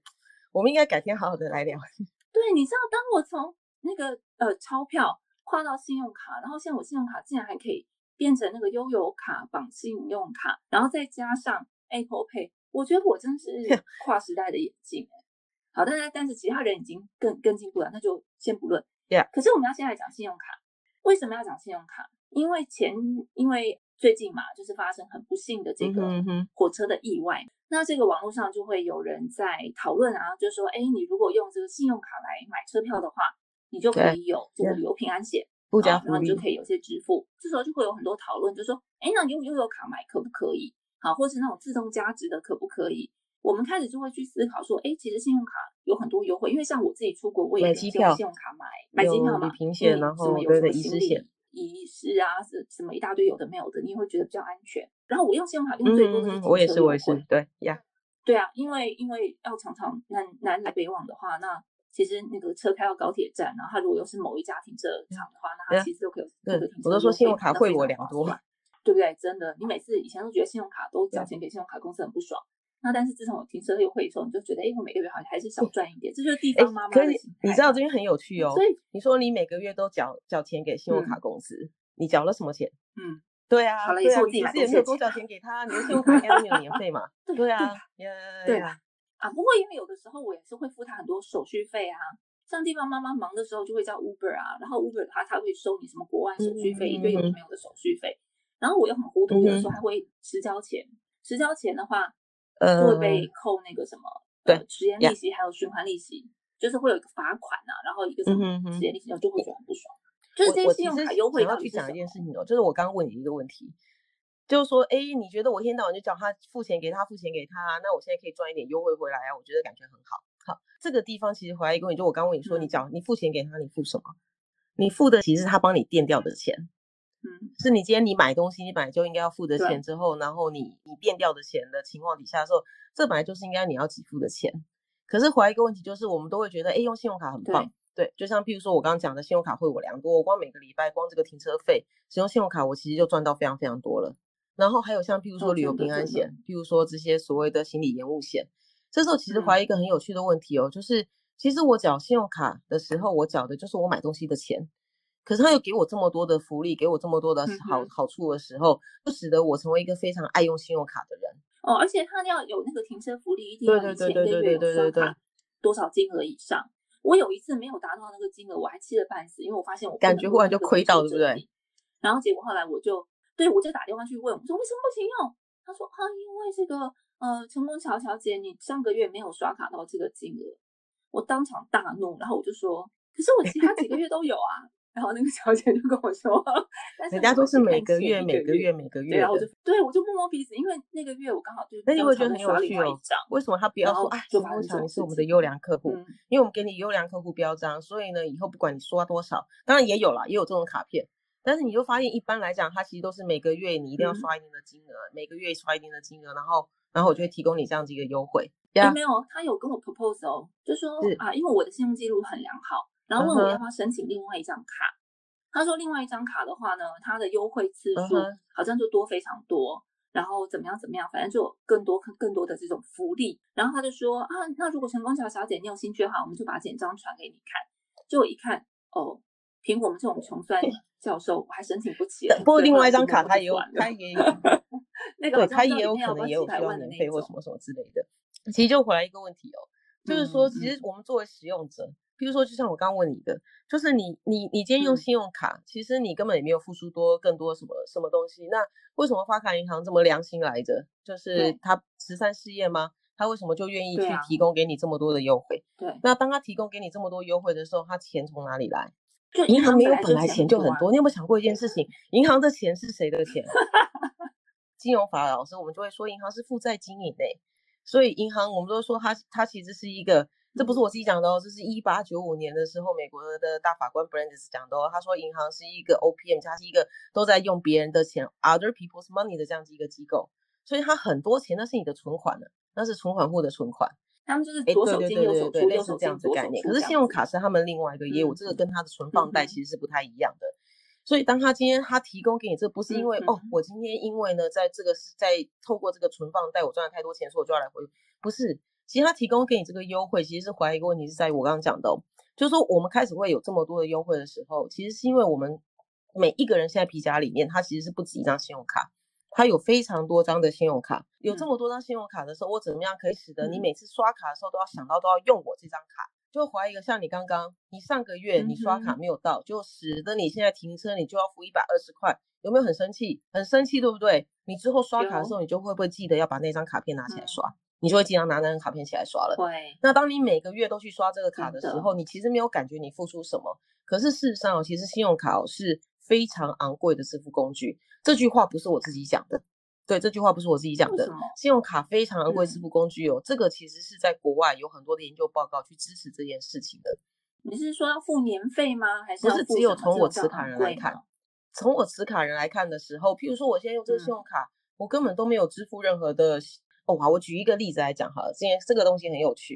S2: 我们应该改天好好的来聊。
S1: 对，你知道，当我从那个呃钞票跨到信用卡，然后现在我信用卡竟然还可以变成那个悠游卡绑信用卡，然后再加上 Apple Pay，我觉得我真是 跨时代的眼镜哎。好，但是但是其他人已经更更进步了，那就先不论。
S2: Yeah
S1: 可是我们要先来讲信用卡，为什么要讲信用卡？因为前因为最近嘛，就是发生很不幸的这
S2: 嗯
S1: 个火车的意外，那这个网络上就会有人在讨论啊，就说，哎，你如果用这个信用卡来买车票的话，你就可以有这个旅游平安险，
S2: 附加
S1: 然后你就，可以有些支付。这时候就会有很多讨论，就说，哎，那你用悠游卡买可不可以？好，或是那种自动加值的可不可以？我们开始就会去思考说，哎，其实信用卡有很多优惠，因为像我自己出国，我也用
S2: 买机票
S1: 信用卡买买机票嘛，
S2: 旅平
S1: 因为
S2: 险然
S1: 什么有
S2: 后对对
S1: 什么行李
S2: 遗失险
S1: 遗失啊，是什么一大堆有的没有的，你也会觉得比较安全。然后我用信用卡用最多的是
S2: 我也是，我也是，对呀，
S1: 对啊，因为因为要常常南南来北往的话，那其实那个车开到高铁站，然后它如果又是某一家停车场的话，那它其实都可以有
S2: 对
S1: 这个停车
S2: 我都说信用卡惠
S1: 那非常划
S2: 我良多
S1: 嘛，对不对？真的，你每次以前都觉得信用卡都
S2: 交
S1: 钱给信用卡公司很不爽，那但是自从我停车优惠以后，你就觉得，哎，我每个月好像还是少赚一点，这就是地
S2: 哎
S1: 方妈妈
S2: 你知道这边很有趣哦
S1: 所，以
S2: 你说你每个月都缴缴钱给信用卡公司，你缴了什么钱？
S1: 嗯，
S2: 对啊，
S1: 好了也是我自己买
S2: 也没有多
S1: 东西的钱
S2: 缴钱给他，你的信用卡应该没有年费嘛？
S1: 对
S2: 对啊，
S1: 对
S2: 啊
S1: 啊，不过因为有的时候我也是会付他很多手续费啊，像地方妈妈忙的时候就会叫 Uber 啊，然后 Uber 他他会收你什么国外手续费，
S2: 嗯
S1: 一堆有的没有的手续费，然后我又很糊涂，有的时候还会迟交钱，迟交钱的话就会被
S2: 呃，
S1: 扣那个什么
S2: 对
S1: 呃迟延利息还有循环利息，就是会有一个罚款啊，然后一个什么
S2: 嗯哼哼
S1: 迟延利息，我就会觉得很不爽。就是这些信用卡优惠
S2: 想要去讲？一件事情哦，就是我刚刚问你一个问题，就是说，哎，你觉得我一天到晚就叫他付钱给他，付钱给他，那我现在可以赚一点优惠回来啊？我觉得感觉很好。好，这个地方其实回来一个问题，就我刚刚问你说，你
S1: 嗯
S2: 你付钱给他，你付什么？你付的其实是他帮你垫掉的钱，
S1: 嗯，
S2: 是你今天你买东西，你本来就应该要付的钱之后，然后你你变掉的钱的情况底下的时候，这本来就是应该你要给付的钱。可是回来一个问题就是，我们都会觉得，哎，用信用卡很棒，对，就像譬如说我刚刚讲的，信用卡会我良多，我光每个礼拜光这个停车费，使用信用卡我其实就赚到非常非常多了。然后还有像譬如
S1: 哦
S2: 说旅游平安险，譬如说这些所谓的行李延误险，这时候其实
S1: 嗯
S2: 怀疑一个很有趣的问题哦，就是其实我缴信用卡的时候，我缴的就是我买东西的钱，可是他又给我这么多的福利，给我这么多的
S1: 嗯
S2: 好、好处的时候，就使得我成为一个非常爱用信用卡的人。
S1: 哦，而且他要有那个停车福利，一定要你前个月有
S2: 对对对对
S1: 刷卡多少金额以上。我有一次没有达到那个金额，我还气得半死，因为我发现我
S2: 感觉忽然就亏到
S1: 车
S2: 对不对？
S1: 然后结果后来我就对我就打电话去问，我说为什么不行用？他说啊，因为这个呃，成功桥小姐，你上个月没有刷卡到这个金额。我当场大怒，然后我就说，可是我其他几个月都有啊。然后那个小姐就跟我说，但是
S2: 人家都是每个月、每个月、每个，月的
S1: 然后我就，对我就摸摸鼻子，因为那个月我刚好就
S2: 那你会觉得很有趣哦为什么他不要说啊，成功桥
S1: 就发生这种事情
S2: 你是我们的优良客户？
S1: 嗯，
S2: 因为我们给你优良客户标章，所以呢，以后不管你刷多少，当然也有啦，也有这种卡片，但是你就发现一般来讲，它其实都是每个月你一定要
S1: 嗯
S2: 刷一定的金额，每个月刷一定的金额，然后然后我就会提供你这样子一个优惠。
S1: 没有，他有跟我 propose 哦，就说啊，因为我的信用记录很良好，然后问我要不要申请另外一张卡。他说另外一张卡的话呢，它的优惠次数好像就多非常多，然后怎么样怎么样，反正就有更多更更多的这种福利。然后他就说啊，那如果成功桥小姐你有兴趣的话，我们就把简章传给你看。结果一看，哦，凭我们这种穷酸教授，我还申请不起了。
S2: 不过另外一张卡他也有，
S1: 算了
S2: 它 也有，
S1: 那个
S2: 对，它
S1: 好像
S2: 也有可能也有需要
S1: 几百万的
S2: 费或什么什么之类的。其实就回来一个问题哦，就是说，
S1: 嗯
S2: 其实我们作为使用者，比如说，就像我刚刚问你的，就是你你你今天用
S1: 嗯
S2: 信用卡，其实你根本也没有付出多更多什么什么东西。那为什么发卡银行这么良心来着？就是
S1: 对
S2: 他慈善事业吗？他为什么就愿意去提供给你这么多的优惠？
S1: 对，
S2: 那当他提供给你这么多优惠的时候，他钱从哪里来？
S1: 就
S2: 银行没有本来
S1: 钱
S2: 就很多，你有没有想过一件事情？银行的钱是谁的钱？金融法老师，我们就会说银行是负债经营诶，所以银行我们都说它它其实是一个这不是我自己讲的哦，这是一八九五年的时候，美国的大法官 Brandeis 讲的哦。他说，银行是一个 OPM，它是一个都在用别人的钱 （other people's money） 的这样子一个机构，所以它很多钱那是你的存款呢，那是存款户的存款。
S1: 他们就是左手进右手出，
S2: 类似这样子概念。可是信用卡是他们另外一个业务，这个跟他的存放贷其实是不太一样的。所以当他今天他提供给你，这不是因为哦，我今天因为呢，在这个是在透过这个存放贷，我赚了太多钱，所以我就要来回，不是。其实他提供给你这个优惠，其实是怀疑一个问题，是在于我刚刚讲的，就是说我们开始会有这么多的优惠的时候，其实是因为我们每一个人现在皮夹里面，他其实是不止一张信用卡，它有非常多张的信用卡，有这么多张信用卡的时候，我怎么样可以使得你每次刷卡的时候都要想到都要用我这张卡？就怀疑一个像你刚刚，你上个月你刷卡没有到，就使得你现在停车你就要付一百二十块，有没有很生气？很生气，对不对？你之后刷卡的时候，你就会不会记得要把那张卡片拿起来刷？你就会经常拿那张卡片起来刷了。
S1: 对。
S2: 那当你每个月都去刷这个卡的时候，你其实没有感觉你付出什么。可是事实上，其实信用卡是非常昂贵的支付工具。这句话不是我自己讲的。对，这句话不是我自己讲的。信用卡非常昂贵支付工具哦。这个其实是在国外有很多的研究报告去支持这件事情的。
S1: 你是说要付年费吗？还是
S2: 不是只有从我持卡人来看？从我持卡人来看的时候，譬如说我现在用这个信用卡，我根本都没有支付任何的。哦，好，我举一个例子来讲好了，今天这个东西很有趣，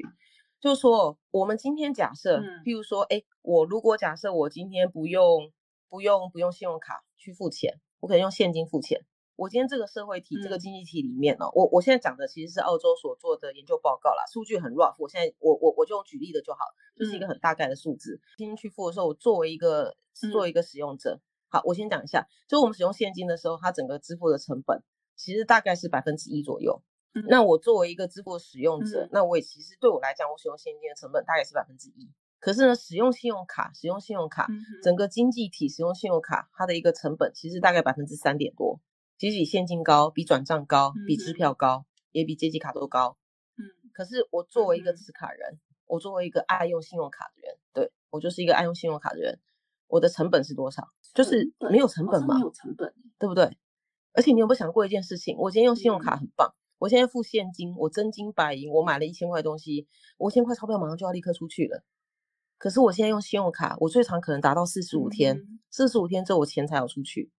S2: 就是说，我们今天假设，譬如说，哎，我如果假设我今天不用不用不用信用卡去付钱，我可以用现金付钱。我今天这个社会体这个经济体里面呢，我我现在讲的其实是澳洲所做的研究报告啦，数据很 rough，我现在我我我就用举例的就好，就是一个很大概的数字。今天去付的时候，我作为一个作为一个使用者，好，我先讲一下，就我们使用现金的时候，它整个支付的成本其实大概是百分之一左右。那我作为一个支付使用者，那我也其实对我来讲，我使用现金的成本大概是百分之一。可是呢，使用信用卡，使用信用卡，整个经济体使用信用卡，它的一个成本其实大概百分之三点多。其实比现金高，比转账高，比支票高，也比借记卡都高。嗯。可是我作为一个持卡人，我作为一个爱用信用卡的人，对我就是一个爱用信用卡的人，我的成本是多少？就是没有成本嘛，
S1: 没有成本，
S2: 对不对？而且你有没有想过一件事情？我今天用信用卡很棒。我现在付现金，我真金白银，我买了一千块东西，我一千块钞票马上就要立刻出去了。可是我现在用信用卡，我最长可能达到四十五天，四十五天之后我钱才要出去。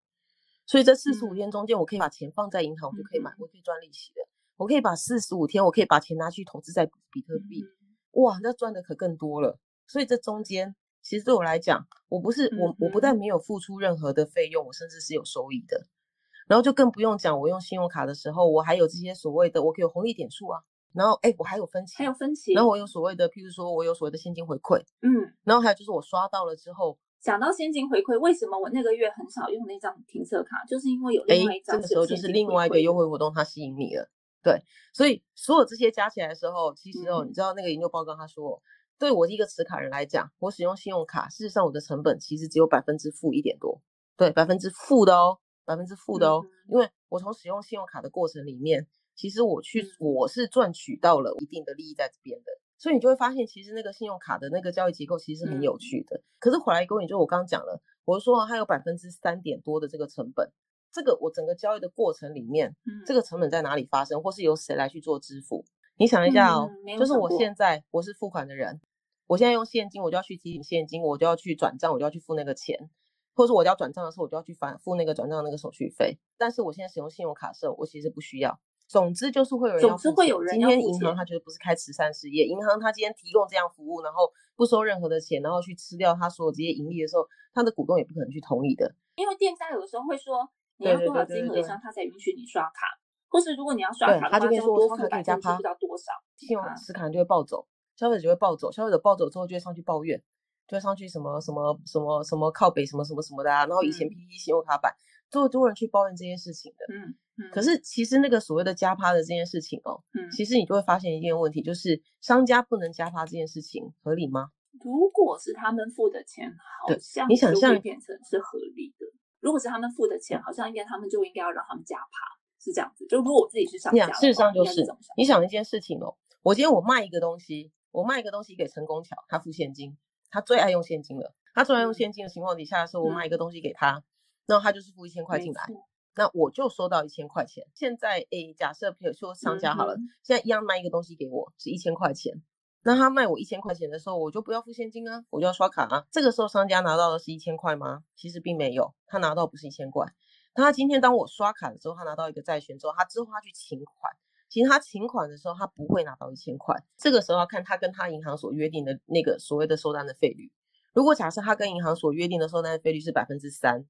S2: 所以这四十五天中间，我可以把钱放在银行，我就可以买，我可以赚利息的。我可以把四十五天，我可以把钱拿去投资在比特币，哇，那赚的可更多了。所以这中间，其实对我来讲，我不是我，我不但没有付出任何的费用，我甚至是有收益的。然后就更不用讲，我用信用卡的时候，我还有这些所谓的，我可以有红利点数啊。然后，哎，我还有分期，
S1: 还有分期。
S2: 然后我有所谓的，譬如说我有所谓的现金回馈，嗯。然后还有就是我刷到了之后，
S1: 讲到现金回馈，为什么我那个月很少用那张停车卡？就是因为有另外一张。
S2: 这个时候就是另外一个优惠活动，它吸引你了。对，所以所有这些加起来的时候，其实哦，你知道那个研究报告他说，对我一个持卡人来讲，我使用信用卡，事实上我的成本其实只有百分之负一点多，对，百分之负的哦。百分之负的哦，因为我从使用信用卡的过程里面，其实我去我是赚取到了一定的利益在这边的，所以你就会发现，其实那个信用卡的那个交易结构其实是很有趣的。可是回来一个问题，就我刚刚讲了，我说它有百分之三点多的这个成本，这个我整个交易的过程里面，这个成本在哪里发生，或是由谁来去做支付？你想一下哦，就是我现在我是付款的人，我现在用现金，我就要去提醒现金，我就要去转账，我就要去付那个钱。或者说我要转账的时候，我就要去反付那个转账那个手续费。但是我现在使用信用卡的时候，我其实不需要。总之就是会有人总之
S1: 会有人。
S2: 今天银行他觉得不是开慈善事业，银行他今天提供这样服务，然后不收任何的钱，然后去吃掉他所有这些盈利的时候，他的股东也不可能去同意的。
S1: 因为店家有的时候会说，你要多少金额以上，他才允许你刷卡。或是如果你要刷卡，
S2: 他就跟你说
S1: 多
S2: 刷卡可以加趴，
S1: 不知道多少，
S2: 信用卡持卡人就会暴走，消费者就会暴走，消费者暴走之后就会上去抱怨。就上去什么什么什么什么靠北什么什么什么的啊，然后以前 P P 信用卡版，都多人去抱怨这件事情的。嗯嗯。可是其实那个所谓的加趴的这件事情哦，嗯，其实你就会发现一件问题，就是商家不能加趴这件事情合理吗？
S1: 如果是他们付的钱，好像
S2: 你想象
S1: 变成是合理的。如果是他们付的钱，好像应该他们就应该要让他们加趴，是这样子。就如果我自己是商家，
S2: 事实上就是你想一件事情哦，我今天我卖一个东西，我卖一个东西给陈功桥，他付现金。他最爱用现金了。他最爱用现金的情况底下的时候，我买一个东西给他，然后他就是付一千块进来，那我就收到一千块钱。现在诶，假设比如说商家好了，现在一样卖一个东西给我是一千块钱，那他卖我一千块钱的时候，我就不要付现金啊，我就要刷卡啊。这个时候商家拿到的是一千块吗？其实并没有，他拿到不是一千块。他今天当我刷卡的时候，他拿到一个债权之后，他之后他去请款，其实他请款的时候，他不会拿到一千块。这个时候要看他跟他银行所约定的那个所谓的收单的费率。如果假设他跟银行所约定的收单费率是百分之三，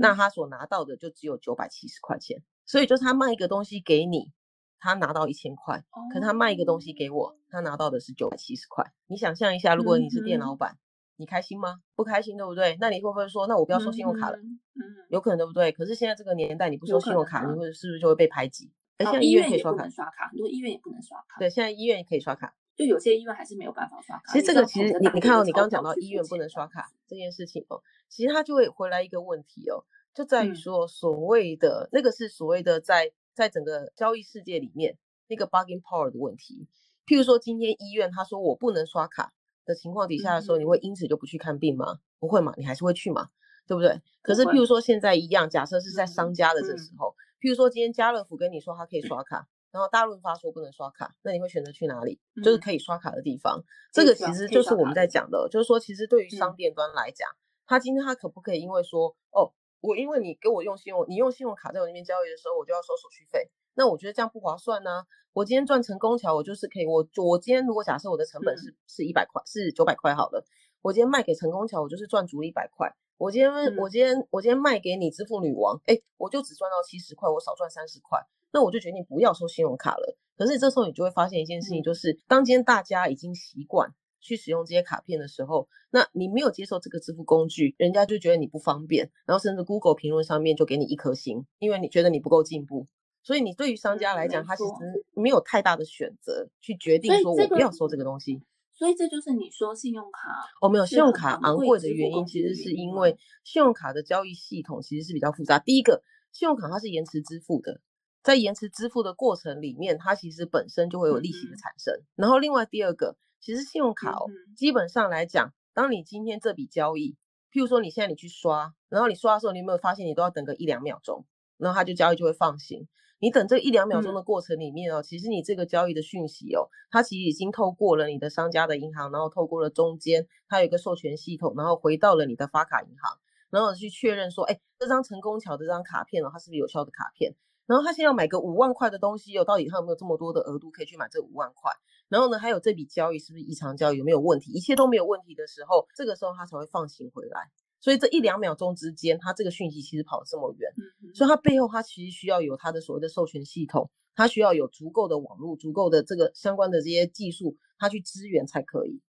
S2: 那他所拿到的就只有九百七十块钱。所以就是他卖一个东西给你，他拿到一千块，可他卖一个东西给我，他拿到的是九百七十块。你想象一下，如果你是店老板。你开心吗？不开心，对不对？那你会不会说，那我不要收信用卡了？嗯，有可能，对不对？可是现在这个年代，你不收信用卡，你会是不是就会被排挤？
S1: 而且医院可以刷卡，刷卡很多医院也不能刷卡。
S2: 对，现在医院也可以刷卡，
S1: 就有些医院还是没有办法刷卡。
S2: 其实这个其实你你看到你刚刚讲到医院不能刷卡这件事情哦，其实它就会回来一个问题哦，就在于说所谓的那个是所谓的在在整个交易世界里面那个 bargain power 的问题。譬如说今天医院他说我不能刷卡。的情况底下的时候，你会因此就不去看病吗？不会嘛，你还是会去嘛，对不对？可是譬如说现在一样，假设是在商家的这时候，譬如说今天家乐福跟你说他可以刷卡，然后大润发说不能刷卡，那你会选择去哪里？就是可以刷卡的地方。这个其实就是我们在讲的，就是说其实对于商店端来讲，他今天他可不可以因为说哦，我因为你给我用信用，你用信用卡在我那边交易的时候，我就要收手续费？那我觉得这样不划算呢。我今天赚成功桥，我就是可以，我我今天如果假设我的成本是是一百块，是九百块好了，我今天卖给成功桥，我就是赚足一百块。我今天我今天我今天卖给你支付女王，哎，我就只赚到七十块，我少赚三十块，那我就决定不要收信用卡了。可是这时候你就会发现一件事情，就是当今天大家已经习惯去使用这些卡片的时候，那你没有接受这个支付工具，人家就觉得你不方便，然后甚至 Google 评论上面就给你一颗星，因为你觉得你不够进步。所以你对于商家来讲，他其实没有太大的选择去决定说我不要收这个东西。
S1: 所以这就是你说信用卡
S2: 哦，没有信用卡昂贵的原因，其实是因为信用卡的交易系统其实是比较复杂。第一个，信用卡它是延迟支付的，在延迟支付的过程里面，它其实本身就会有利息的产生。然后另外第二个，其实信用卡哦，基本上来讲，当你今天这笔交易，譬如说你现在你去刷，然后你刷的时候，你有没有发现你都要等个一两秒钟，然后它就交易就会放行。你等这一两秒钟的过程里面哦，其实你这个交易的讯息哦，它其实已经透过了你的商家的银行，然后透过了中间，它有一个授权系统，然后回到了你的发卡银行，然后去确认说，哎，这张成功桥的这张卡片哦，它是不是有效的卡片？然后他现在要买个五万块的东西哦，到底他有没有这么多的额度可以去买这五万块？然后呢，还有这笔交易是不是异常交易，有没有问题？一切都没有问题的时候，这个时候他才会放行回来。所以这一两秒钟之间，它这个讯息其实跑这么远，所以它背后它其实需要有它的所谓的授权系统，它需要有足够的网络、足够的这个相关的这些技术，它去支援才可以。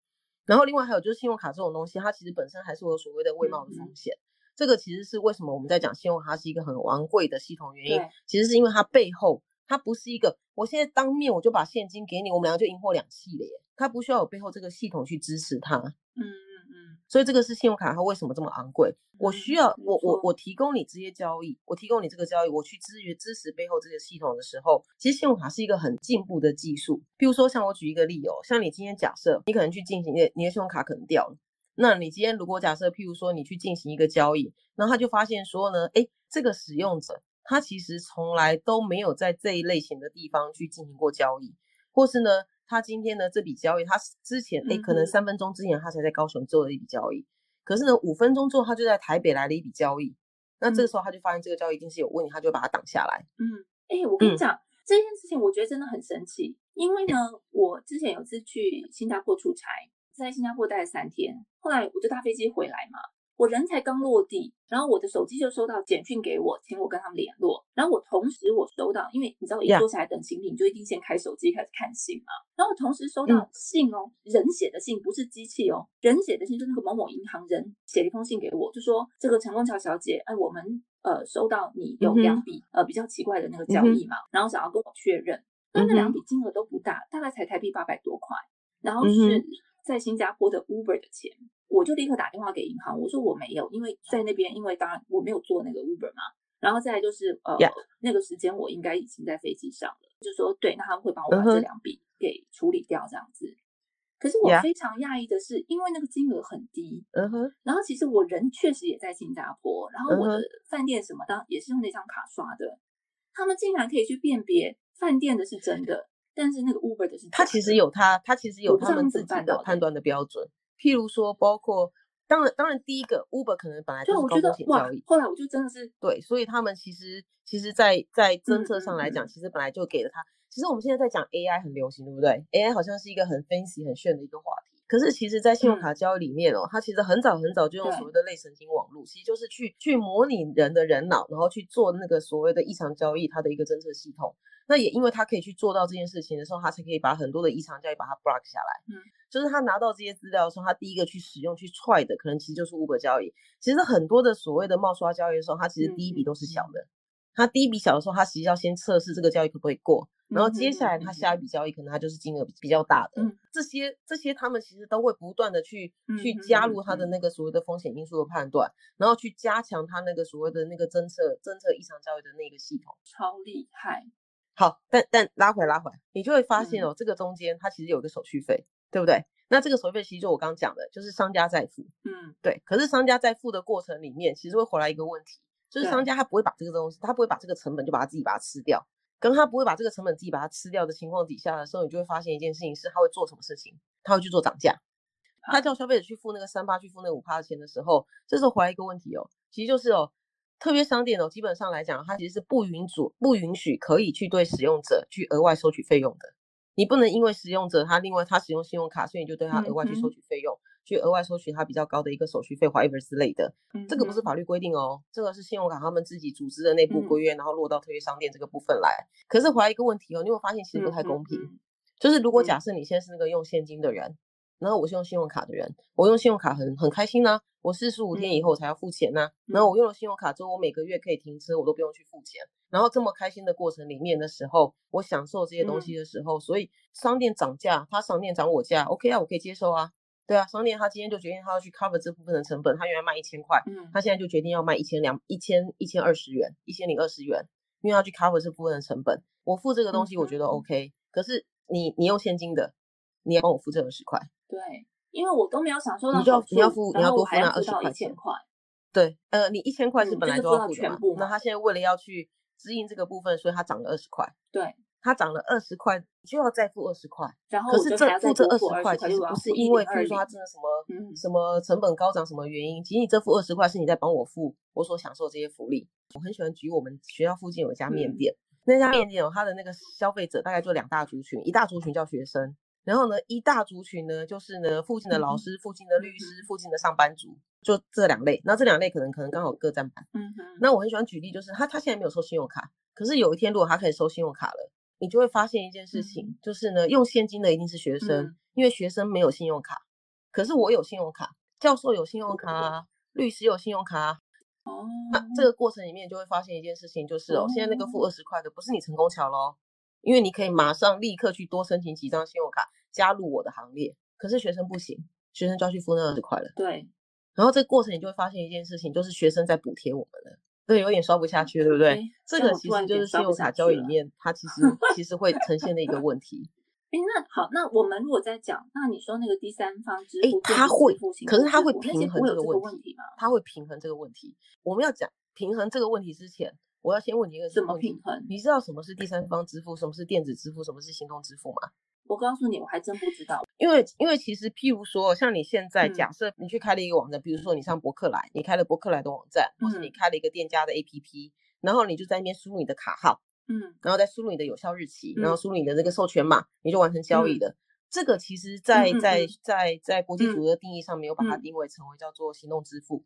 S2: 然后另外还有就是信用卡这种东西，它其实本身还是有所谓的未冒的风险。这个其实是为什么我们在讲信用卡是一个很昂贵的系统原因，其实是因为它背后它不是一个我现在当面我就把现金给你，我们两个就赢货两气了耶，它不需要有背后这个系统去支持它。嗯。所以这个是信用卡，它为什么这么昂贵？我需要我我我提供你这些交易，我提供你这个交易，我去支援支持背后这个系统的时候，其实信用卡是一个很进步的技术。比如说，像我举一个例哦，像你今天假设你可能去进行，你的信用卡可能掉了，那你今天如果假设，譬如说你去进行一个交易，然后他就发现说呢，哎，这个使用者他其实从来都没有在这一类型的地方去进行过交易，或是呢？他今天呢这笔交易，他之前哎可能三分钟之前他才在高雄做了一笔交易，可是呢五分钟之后他就在台北来了一笔交易，那这个时候他就发现这个交易一定是有问题，他就把它挡下来。
S1: 嗯，哎，我跟你讲这件事情，我觉得真的很神奇，因为呢 我之前有次去新加坡出差，在新加坡待了三天，后来我就搭飞机回来嘛。我人才刚落地，然后我的手机就收到简讯给我，请我跟他们联络。然后我同时我收到，因为你知道我一坐下来等行李，你就一定先开手机开始看信嘛。然后我同时收到信哦，人写的信，不是机器哦，人写的信，就那个某某银行人写了一封信给我，就说这个陈光桥小姐，哎，我们呃收到你有两笔呃比较奇怪的那个交易嘛，然后想要跟我确认，那那两笔金额都不大，大概才台币八百多块，然后是在新加坡的 Uber 的钱。我就立刻打电话给银行，我说我没有，因为在那边，因为当然我没有做那个 Uber 嘛。然后再来就是呃，那个时间我应该已经在飞机上了，就说对，那他们会帮我把这两笔给处理掉这样子。可是我非常讶异的是，因为那个金额很低，嗯哼，然后其实我人确实也在新加坡，然后我的饭店什么当也是用那张卡刷的，他们竟然可以去辨别饭店的是真的。但是那个 Uber 的是
S2: 他其实有他他其实有
S1: 他们
S2: 自己
S1: 的
S2: 判断的标准。譬如说，包括当然当然第一个 Uber 可能本来，就是高风险交易，，
S1: 后来我就真的是
S2: 对，所以他们其实其实在在
S1: 嗯
S2: 侦测上来
S1: 嗯
S2: 讲，其实本来就给了他。其实我们现在在讲 AI 很流行，对不对？AI 好像是一个很 fancy 很炫的一个话题。可是其实，在信用
S1: 嗯
S2: 卡交易里面哦，它其实很早很早就用所谓的类神经网络，其实就是去去模拟人的人脑，然后去做那个所谓的异常交易它的一个侦测系统。那也因为它可以去做到这件事情的时候，它才可以把很多的异常交易把它 block 下来。
S1: 嗯，
S2: 就是他拿到这些资料的时候，他第一个去使用去踹的，可能其实就是 Uber 交易。其实很多的所谓的冒刷交易的时候，他其实第一笔都是小的。他第一笔小的时候，他其实要先测试这个交易可不可以过，然后接下来他下一笔交易可能他就是金额比比较大的。
S1: 嗯
S2: 这些这些他们其实都会不断的去去加入他的
S1: 嗯
S2: 那个所谓的风险因素的判断，然后去加强他那个所谓的那个侦测侦测异常交易的那个系统。
S1: 超厉害。
S2: 好，但但拉回来拉回来，你就会发
S1: 嗯
S2: 现哦，这个中间它其实有个手续费，对不对？那这个手续费其实就我刚刚讲的，就是商家在付。
S1: 嗯，
S2: 对，可是商家在付的过程里面，其实会回来一个问题，就是商家他不会把这个东西，他不会把这个成本就把它自己把它吃掉。跟他不会把这个成本自己把它吃掉的情况底下的时候，你就会发现一件事情是，他会做什么事情？他会去做涨价。他叫消费者去付那个三八，去付那五趴的钱的时候，这时候回来一个问题哦，其实就是哦，特约商店哦，基本上来讲，它其实是不允许不允许可以去对使用者去额外收取费用的。你不能因为使用者他另外他使用信用卡，所以你就对他额外去收取费用，去额外收取他比较高的一个手续费 whatever 之类的。这个不是法律规定哦，这个是信用卡他们自己组织的内部
S1: 嗯
S2: 规约，然后落到特约商店这个部分来。可是回来一个问题哦，你有没有发现其实不太公平？就是如果
S1: 嗯
S2: 假设你现在是那个用现金的人，然后我是用信用卡的人，我用信用卡很很开心呐、我四十五天以
S1: 嗯
S2: 后才要付钱呐、然后我用了信用卡之后，我每个月可以停车，我都不用去付钱。然后这么开心的过程里面的时候，我享受这些东
S1: 嗯
S2: 西的时候，所以商店涨价，他商店涨我价，OK 啊，我可以接受啊。对啊，商店他今天就决定他要去 cover 这部分的成本，他原来卖一千块，
S1: 嗯
S2: 他现在就决定要卖一千两一千一千二十元，一千零二十元，因为要去 cover 这部分的成本。我付这个东西，我觉得 OK，、可是你你用现金的，你要帮我付这二十块。
S1: 对，因为我都没有享受到
S2: 你就要你要付你要多付那20
S1: 还要付到
S2: 块钱
S1: 一千块，
S2: 对，呃，你一千块是本来
S1: 嗯就
S2: 要付的嘛
S1: 全部，嘛
S2: 那他现在为了要去支应这个部分，所以它涨了二十块。
S1: 对，
S2: 它涨了二十块，你就要再付二十块。
S1: 然后
S2: 可是这付这二
S1: 多付20
S2: 十块，其实不是因为，比如说
S1: 它
S2: 真的什么、
S1: 嗯
S2: 什么成本高涨什么原因，其实你这付二十块是你在帮我付我所享受这些福利。我很喜欢举我们学校附近有一家面
S1: 嗯
S2: 店，那家面店有它的那个消费者大概就两大族群，一大族群叫学生，然后呢一大族群呢就是呢附近的老
S1: 嗯
S2: 师、附近的律师、附近的上班族，就这两类。那这两类可能可能刚好各占半。
S1: 嗯哼，
S2: 那我很喜欢举例，就是他他现在没有收信用卡，可是有一天如果他可以收信用卡了，你就会发现一件事情，就是呢，用现金的一定是学生，
S1: 嗯
S2: 因为学生没有信用卡，可是我有信用卡，教授有信用卡啊，律师有信用卡啊。
S1: 哦，
S2: 那这个过程里面就会发现一件事情，就是哦，现在那个付二十块的不是你成功桥喽，因为你可以马上立刻去多申请几张信用卡加入我的行列，可是学生不行，学生就要去付那二十块了。
S1: 对，
S2: 然后这个过程你就会发现一件事情，就是学生在补贴我们了，对，有点刷不下去，对不对？
S1: 诶
S2: 这个其实就是信用卡交易里面，它其实 其实会呈现的一个问题。
S1: 哎，那好，那我们如果在讲，那你说那个第三方支付，电子
S2: 它会可是它会平衡
S1: 这个
S2: 问题
S1: 吗？
S2: 它会平衡这个问题。我们要讲平衡这个问题之前，我要先问你一个
S1: 怎么平衡？
S2: 你知道什么是第三方支付，什么是电子支付，什么是行动支付吗？
S1: 我告诉你，我还真不知道。
S2: 因为因为其实譬如说，像你现在
S1: 嗯。
S2: 假设你去开了一个网站，比如说你上博客来，你开了博客来的网站，或是你
S1: 嗯。
S2: 开了一个店家的 APP，然后你就在那边输入你的卡号，
S1: 嗯。
S2: 然后再输入你的有效日期，然后
S1: 嗯。
S2: 输入你的这个授权码，你就完成交易
S1: 嗯。
S2: 的。这个其实在，在在在国际
S1: 嗯
S2: 组织的定义上没有把它
S1: 嗯。
S2: 定位成为叫做行动支付，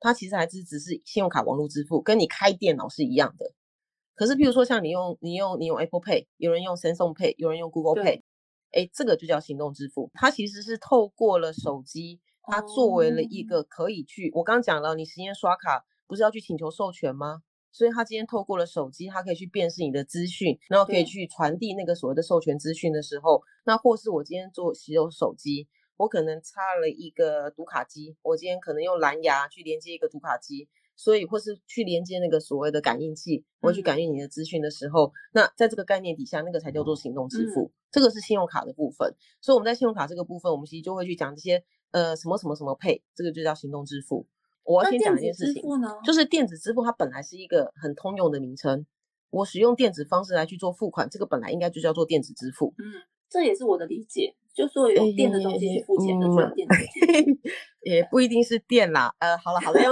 S2: 它其实还是只是信用卡网络支付，跟你开电脑是一样的。可是，譬如说像你用你用你用 Apple Pay，有人用 Samsung Pay，有人用 Google Pay，哎，这个就叫行动支付。它其实是透过了手机，它作为了一
S1: 哦
S2: 个可以去，我刚刚讲了，你实验刷卡不是要去请求授权吗？所以它今天透过了手机，它可以去辨识你的资讯，然后可以去传递那个所谓的授权资讯的时候，那或是我今天做使用手机，我可能插了一个读卡机，我今天可能用蓝牙去连接一个读卡机，所以或是去连接那个所谓的感应器，我去感应你的资讯的时候，那在这个概念底下，那个才叫做行动支付，这个是信用卡的部分。所以我们在信用卡这个部分，我们其实就会去讲这些呃什么什么什么配，这个就叫行动支付。我要先讲一件事情，
S1: 呢？
S2: 就是电子支付它本来是一个很通用的名称，我使用电子方式来去做付款，这个本来应该就叫做电子支付。
S1: 嗯，这也是我的理解，就说用电的东西去付钱的就叫电子支付。
S2: 也不一定是电啦，呃，好了好了，要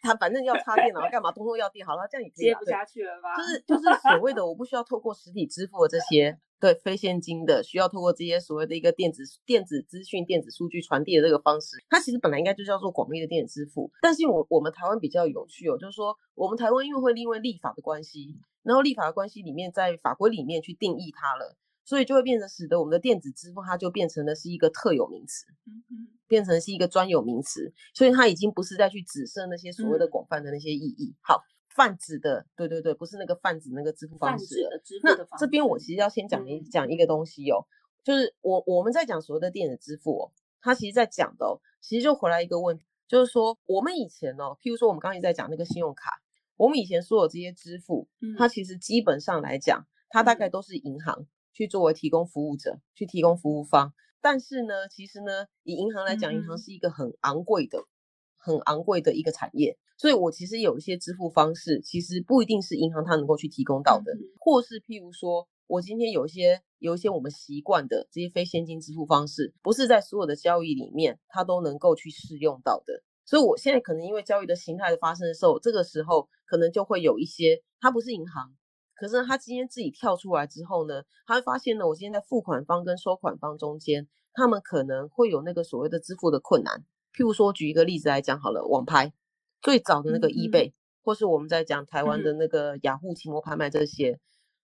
S2: 他反正要插电脑干嘛，通通要电，好了，这样也可以
S1: 接不下去了吧？
S2: 就是就是所谓的我不需要透过实体支付的这些对非现金的，需要透过这些所谓的一个电子电子资讯、电子数据传递的这个方式，它其实本来应该就叫做广义的电子支付。但是我我们台湾比较有趣哦，就是说我们台湾因为会因为立法的关系，然后立法的关系里面在法规里面去定义它了，所以就会变成使得我们的电子支付它就变成了是一个特有名词。
S1: 嗯嗯。
S2: 变成是一个专有名词，所以它已经不是再去指涉那些所谓的广泛的那些意义。好，泛指的，对对对，不是那个泛指那个支付方式。那这边我其实要先讲一讲一个东西哦，就是我我们在讲所谓的电子支付哦，它其实在讲的，其实就回来一个问题，就是说我们以前哦，譬如说我们刚才在讲那个信用卡，我们以前所有这些支付，它其实基本上来讲，它大概都是银行去作为提供服务者，去提供服务方。但是呢，其实呢，以银行来讲，银行是一个很昂贵的、很昂贵的一个产业。所以我其实有一些支付方式，其实不一定是银行它能够去提供到的，或是譬如说，我今天有一些有一些我们习惯的这些非现金支付方式，不是在所有的交易里面它都能够去适用到的。所以我现在可能因为交易的形态的发生的时候，这个时候可能就会有一些，它不是银行。可是他今天自己跳出来之后呢，他会发现呢，我今天在付款方跟收款方中间，他们可能会有那个所谓的支付的困难。譬如说，举一个例子来讲好了，网拍最早的那个 eBay，或是我们在讲台湾的那个雅虎奇摩拍卖这些，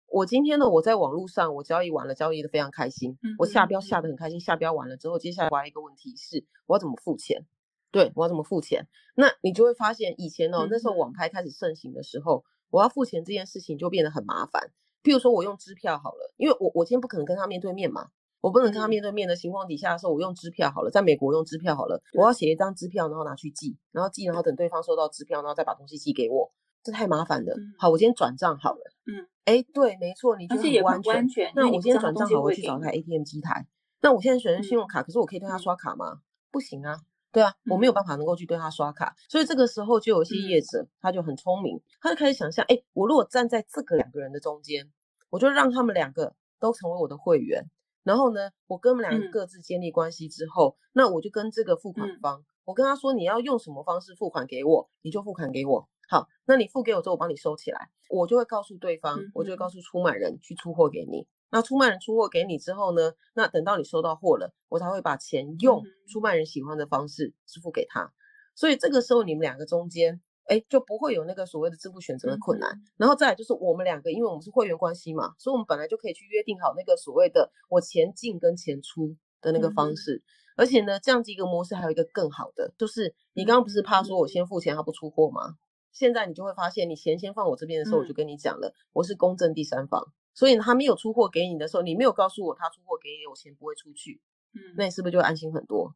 S2: 我今天呢，我在网络上我交易完了，交易的非常开心，我下标下的很开心，下标完了之后，接下来我还有一个问题是，我要怎么付钱？对我要怎么付钱？那你就会发现，以前哦，那时候网拍开始盛行的时候。我要付钱这件事情就变得很麻烦。譬如说，我用支票好了，因为我我今天不可能跟他面对面嘛，我不能跟他面对面的情况底下的时候，我用支票好了。在美国用支票好了，我要写一张支票，然后拿去寄，然后寄，然后等对方收到支票，然后再把东西寄给我，这太麻烦了。好，我今天转账好了。
S1: 嗯，
S2: 哎，对，没错，你觉得很安全。那我今天转账好，我去找台 ATM 机台。那我现在选择信用卡，可是我可以对他刷卡吗？不行啊。对啊，我没有办法能够去对他刷卡，所以这个时候就有一些业者，他就很聪明，他就开始想象，哎，我如果站在这个两个人的中间，我就让他们两个都成为我的会员，然后呢，我跟他们两个各自建立关系之后，那我就跟这个付款方，我跟他说你要用什么方式付款给我，你就付款给我，好，那你付给我之后，我帮你收起来，我就会告诉对方，我就会告诉出买人去出货给你。那出卖人出货给你之后呢？那等到你收到货了，我才会把钱用出卖人喜欢的方式支付给他。所以这个时候你们两个中间，哎，就不会有那个所谓的支付选择的困难。然后再来就是我们两个，因为我们是会员关系嘛，所以我们本来就可以去约定好那个所谓的我钱进跟钱出的那个方式。而且呢，这样子一个模式还有一个更好的，就是你刚刚不是怕说我先付钱他不出货吗？现在你就会发现，你钱先放我这边的时候，我就跟你讲了，我是公正第三方。所以他没有出货给你的时候，你没有告诉我他出货给你，我钱不会出去，嗯，那你是不是就安心很多？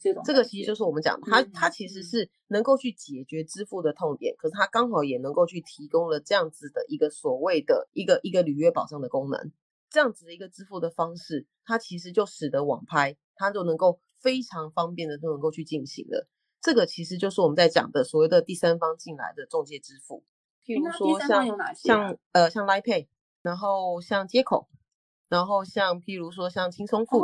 S1: 这种
S2: 这个其实就是我们讲，他他其实是能够去解决支付的痛点，可是他刚好也能够去提供了这样子的一个所谓的一个一个履约保障的功能，这样子的一个支付的方式，它其实就使得网拍它就能够非常方便的都能够去进行了。这个其实就是我们在讲的所谓的第三方进来的中介支付，譬如说像像呃像 Line Pay。然后像接口，然后像譬如说像轻松付，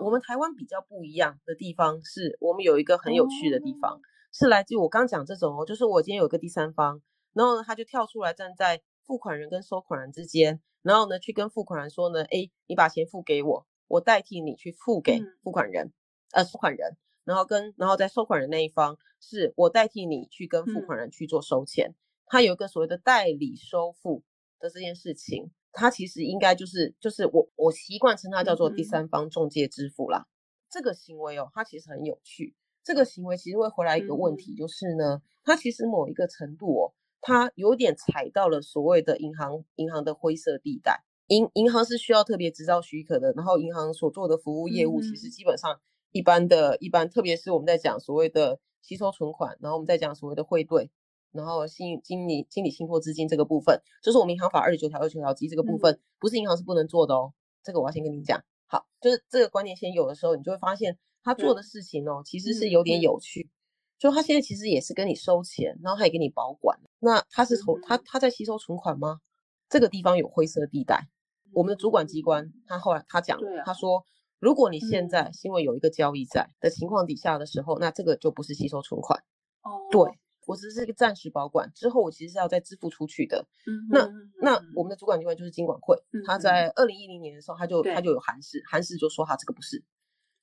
S2: 我们台湾比较不一样的地方是我们有一个很有趣的地方，是来自于我刚讲这种哦，就是我今天有个第三方，然后呢他就跳出来站在付款人跟收款人之间，然后呢去跟付款人说呢，哎，你把钱付给我，我代替你去付给付款人，呃收款人，然后跟然后在收款人那一方是我代替你去跟付款人去做收钱，他有一个所谓的代理收付。的这件事情，它其实应该就是就是我我习惯称它叫做第三方中介支付啦。这个行为哦，它其实很有趣。这个行为其实会回来一个问题，就是呢，它其实某一个程度哦，它有点踩到了所谓的银行银行的灰色地带。银银行是需要特别执照许可的，然后银行所做的服务业务，其实基本上一般的一般，特别是我们在讲所谓的吸收存款，然后我们在讲所谓的汇兑。然后信经理经理信托资金这个部分，就是我们银行法二十九条二十九条及这个部分，不是银行是不能做的哦。这个我要先跟你讲，好，就是这个观念先有的时候，你就会发现他做的事情哦，其实是有点有趣。就他现在其实也是跟你收钱，然后他也给你保管。那他是从他他在吸收存款吗？这个地方有灰色地带。我们的主管机关他后来他讲他说，如果你现
S1: 嗯
S2: 在是因为有一个交易在的情况底下的时候，那这个就不是吸收存款。
S1: 哦，
S2: 对我只是一个暂时保管，之后我其实是要再支付出去的。
S1: 嗯
S2: 那那
S1: 嗯
S2: 我们的主管机关就是金管会
S1: 嗯，
S2: 他
S1: 嗯
S2: 在二零一零年的时候，他就他就有函示，函示就说他这个不是。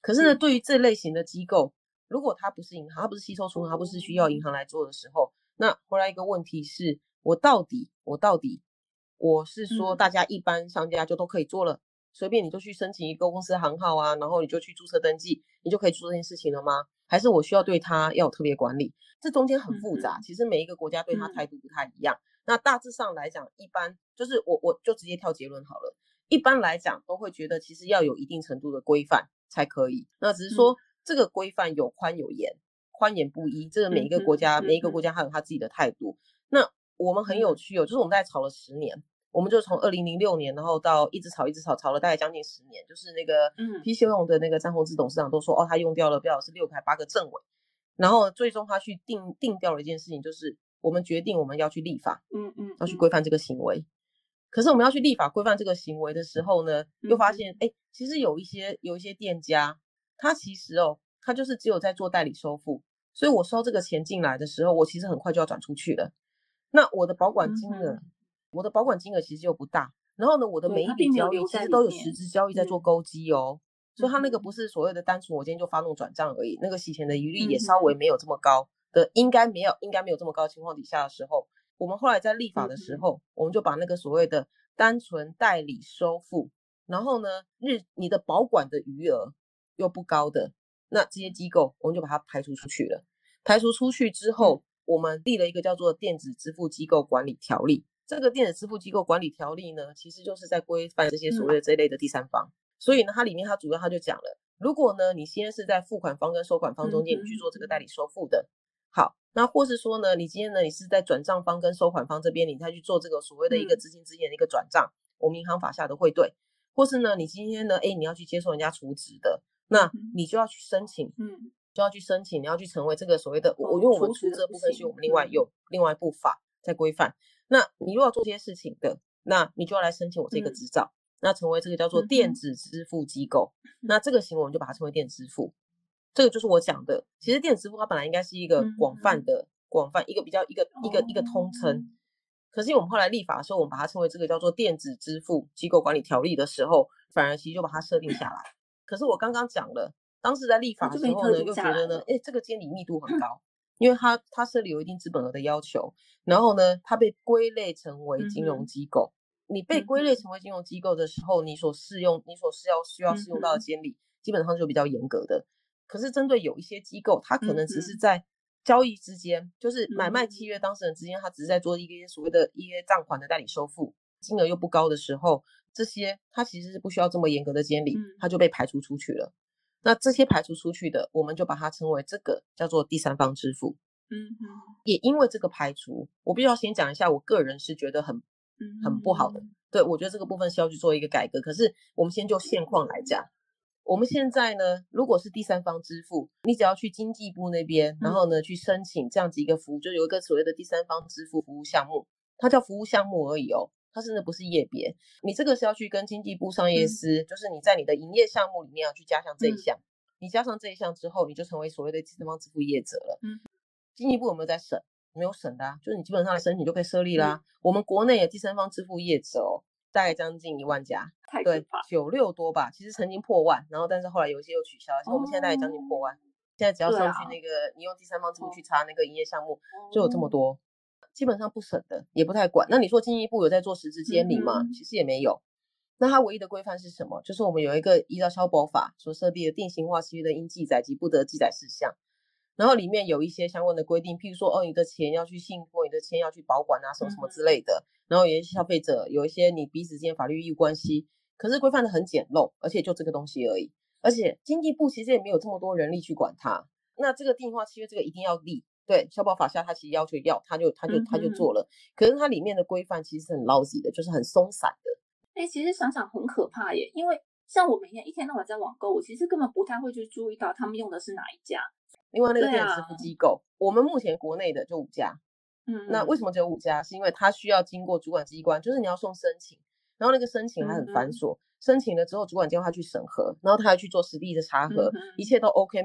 S2: 可是呢，
S1: 嗯
S2: 对于这类型的机构，如果它不是银行，它不是吸收存款，它不是需要银行来做的时候，那回来一个问题是，我到底我到底我是说
S1: 嗯
S2: 大家一般商家就都可以做了，随便你就去申请一个公司行号啊，然后你就去注册登记，你就可以做这件事情了吗？还是我需要对他要有特别管理？这中间很复杂，
S1: 嗯
S2: 其实每一个国家对它
S1: 嗯
S2: 态度不太一样。那大致上来讲，一般就是我我就直接跳结论好了。一般来讲，都会觉得其实要有一定程度的规范才可以。那只是说、这个规范有宽有严，宽严不一。这个每一个国家、
S1: 嗯
S2: 每一个
S1: 嗯
S2: 国家还有他自己的态度。那我们很有
S1: 嗯
S2: 趣哦，就是我们在吵了十年，我们就从二零零六年，然后到一直炒一直炒，炒了大概将近十年。就是那个
S1: 嗯
S2: P 修用的那个张宏志董事长都说，哦，他用掉了不晓得是六个还八个政委。然后最终他去定定掉了一件事情，就是我们决定我们要去立法，
S1: 嗯嗯，
S2: 要去
S1: 嗯
S2: 规范这个行为。可是我们要去立法规范这个行为的时候呢，又发现，哎、其实有一些有一些店家，他其实哦，他就是只有在做代理收付，所以我收这个钱进来的时候，我其实很快就要转出去了。那我的保管金额，
S1: 嗯
S2: 我的保管金额其实又不大，然后呢，我的每一笔交易其实都有
S1: 面
S2: 实质交易在做
S1: 嗯
S2: 勾稽哦。所以它那个
S1: 嗯
S2: 不是所谓的单纯我今天就发动转账而已，那个洗钱的余率也
S1: 嗯
S2: 稍微没有这么高的，应该没有应该没有这么高的情况底下的时候，我们后来在立法的时候，我们就把那个所谓的单纯代理收付，然后呢日你的保管的余额又不高的，那这些机构我们就把它排除出去了。排除出去之后，我们立了一个叫做电子支付机构管理条例。这个电子支付机构管理条例呢，其实就是在规范这些所谓的这一类的第三方。所以呢，它里面它主要它就讲了，如果呢你今天是在付款方跟收款方中间你去做这个代理收付的，好，那或是说呢，你今天呢你是在转账方跟收款方这边，你再去做这个所谓的一个
S1: 嗯。
S2: 资金之间的一个转账，我们银行法下的汇兑，或是呢你今天呢，哎你要去接受人家储值的，那
S1: 嗯
S2: 你就要去申请
S1: 嗯。
S2: 就要去申请，你要去成为这个所谓的我，
S1: 哦
S2: 因为我们
S1: 储
S2: 这部分是
S1: 行
S2: 我们另外
S1: 嗯。
S2: 有另外一部法在规范。那你如果要做这些事情的，那你就要来申请我这个
S1: 嗯
S2: 执照，那成为这个叫做电子支付机构。那这个行为我们就把它称为电子支付。这个就是我讲的，其实电子支付它本来应该是一个
S1: 嗯
S2: 广泛
S1: 嗯
S2: 的、广泛一个比较一个一个一个通
S1: 哦
S2: 称。可是因为我们后来立法的时候，我们把它称为这个叫做电子支付机构管理条例的时候，反而其实就把它设定下来。可是我刚刚讲了，当时在立法的时候呢，又觉得呢哎，这个监理密度很高，因为它它设立有一定资本额的要求，然后呢，它被归类成为金融机构。你被归类成为金融机构的时候，你所适用、你所需要需要适用到的监理，基本上就比较严格的。可是针对有一些机构，它可能只是在交易之间，就是买卖
S1: 嗯
S2: 契约当事人之间，他只是在做一个所谓的一些账款的代理收付，金额又不高的时候，这些它其实是不需要这么严格的监理
S1: 嗯，
S2: 它就被排除出去了。那这些排除出去的，我们就把它称为这个叫做第三方支付。
S1: 嗯嗯
S2: 也因为这个排除，我必须要先讲一下，我个人是觉得很
S1: 嗯，
S2: 很不好的。对，我觉得这个部分需要去做一个改革。可是我们先就现况来讲，我们现在呢，如果是第三方支付，你只要去经济部那边，然后呢去申请这样子一个服务，就有一个所谓的第三方支付服务项目，它叫服务项目而已哦，它甚至不是业别。你这个是要去跟经济部商业
S1: 嗯
S2: 司，就是你在你的营业项目里面要去加上这一
S1: 嗯
S2: 项。你加上这一项之后，你就成为所谓的第三方支付业者了。
S1: 嗯，
S2: 经济部有没有在审？没有审的啊，就是你基本上来申请就可以设立啦。
S1: 嗯
S2: 我们国内的第三方支付业者哦，大概将近一万家，对九六多吧，其实曾经破万，然后但是后来有一些又取消，像我们现在大概将近破万。现在只要上去那个，你用第三方支付
S1: 哦
S2: 去查那个营业项目，就有这么
S1: 哦。
S2: 多，基本上不审的，也不太管。那你说经济部有在做实质监理吗？
S1: 嗯
S2: 其实也没有。那它唯一的规范是什么？就是我们有一个依照消保法所设立的定型化契约的应记载及不得记载事项，然后里面有一些相关的规定，譬如说，哦，你的钱要去信托，你的钱要去保管啊，什么什么之类的。然后有一些消费者有一些你彼此之间法律义务关系，可是规范的很简陋，而且就这个东西而已。而且经济部其实也没有这么多人力去管它。那这个定型化契约这个一定要立，对，消保法下他其实要求要，他就他就他就做了。可是它里面的规范其实是很 lousy 的，就是很松散的。
S1: 哎、其实想想很可怕耶，因为像我每天一天到晚在网购，我其实根本不太会去注意到他们用的是哪一家。
S2: 另外那个
S1: 对
S2: 电子支付
S1: 啊
S2: 机构，我们目前国内的就五家，
S1: 嗯，
S2: 那为什么只有五家？是因为它需要经过主管机关，就是你要送申请，然后那个申请还很繁
S1: 嗯
S2: 琐，申请了之后主管机关他去审核，然后他还去做实地的查核，
S1: 嗯
S2: 一切都 OK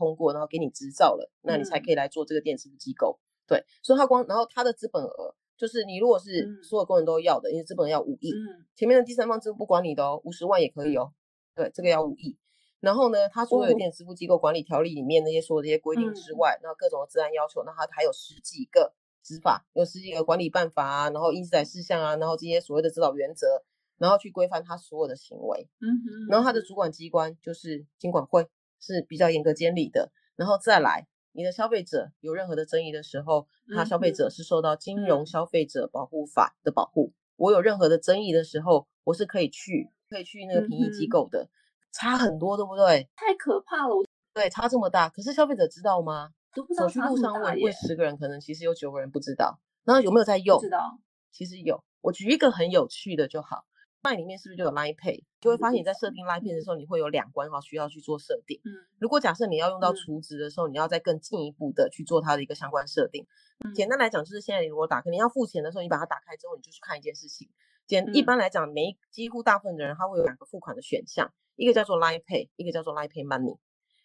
S2: 通过，然后给你执照了，那你才
S1: 嗯
S2: 可以来做这个电子支付机构。对，所以他光然后他的资本额就是你如果是
S1: 嗯
S2: 所有工人都要的，因为资本额要五亿，
S1: 嗯
S2: 前面的第三方支付不管你的哦，五十万也可以哦。对，这个要五亿。然后呢，它所有的
S1: 哦
S2: 电子支付机构管理条例里面那些所有这些规定之
S1: 嗯
S2: 外，那各种的治安要求，那它还有十几个执法，有十几个管理办法啊，然后应记载事项啊，然后这些所谓的指导原则，然后去规范他所有的行为。
S1: 嗯哼，
S2: 然后他的主管机关就是金管会，是比较严格监理的。然后再来，你的消费者有任何的争议的时候，他消费
S1: 嗯
S2: 者是受到金融
S1: 嗯
S2: 消费者保护法的保护。我有任何的争议的时候，我是可以去可以去那个评议机构的，差很多，对不对？
S1: 太可怕了，我
S2: 对，差这么大，可是消费者知道吗？
S1: 都不知道
S2: 走去路上问问十个人，可能其实有九个人不知道。然后有没有在用
S1: 不？知道，
S2: 其实有，我举一个很有趣的就好。Line 里面是不是就有 Line Pay？就会发现你在设定 Line Pay 的时候，你会有两关哈，需要去做设定。
S1: 嗯
S2: 如果假设你要用到
S1: 嗯
S2: 储值的时候，你要再更进一步的去做它的一个相关设定。简单来讲，就是现在你如果打开，你要付钱的时候，你把它打开之后，你就去看一件事情。简一
S1: 嗯
S2: 般来讲，每一几乎大部分的人他会有两个付款的选项，一个叫做 Line Pay，一个叫做 Line Pay Money。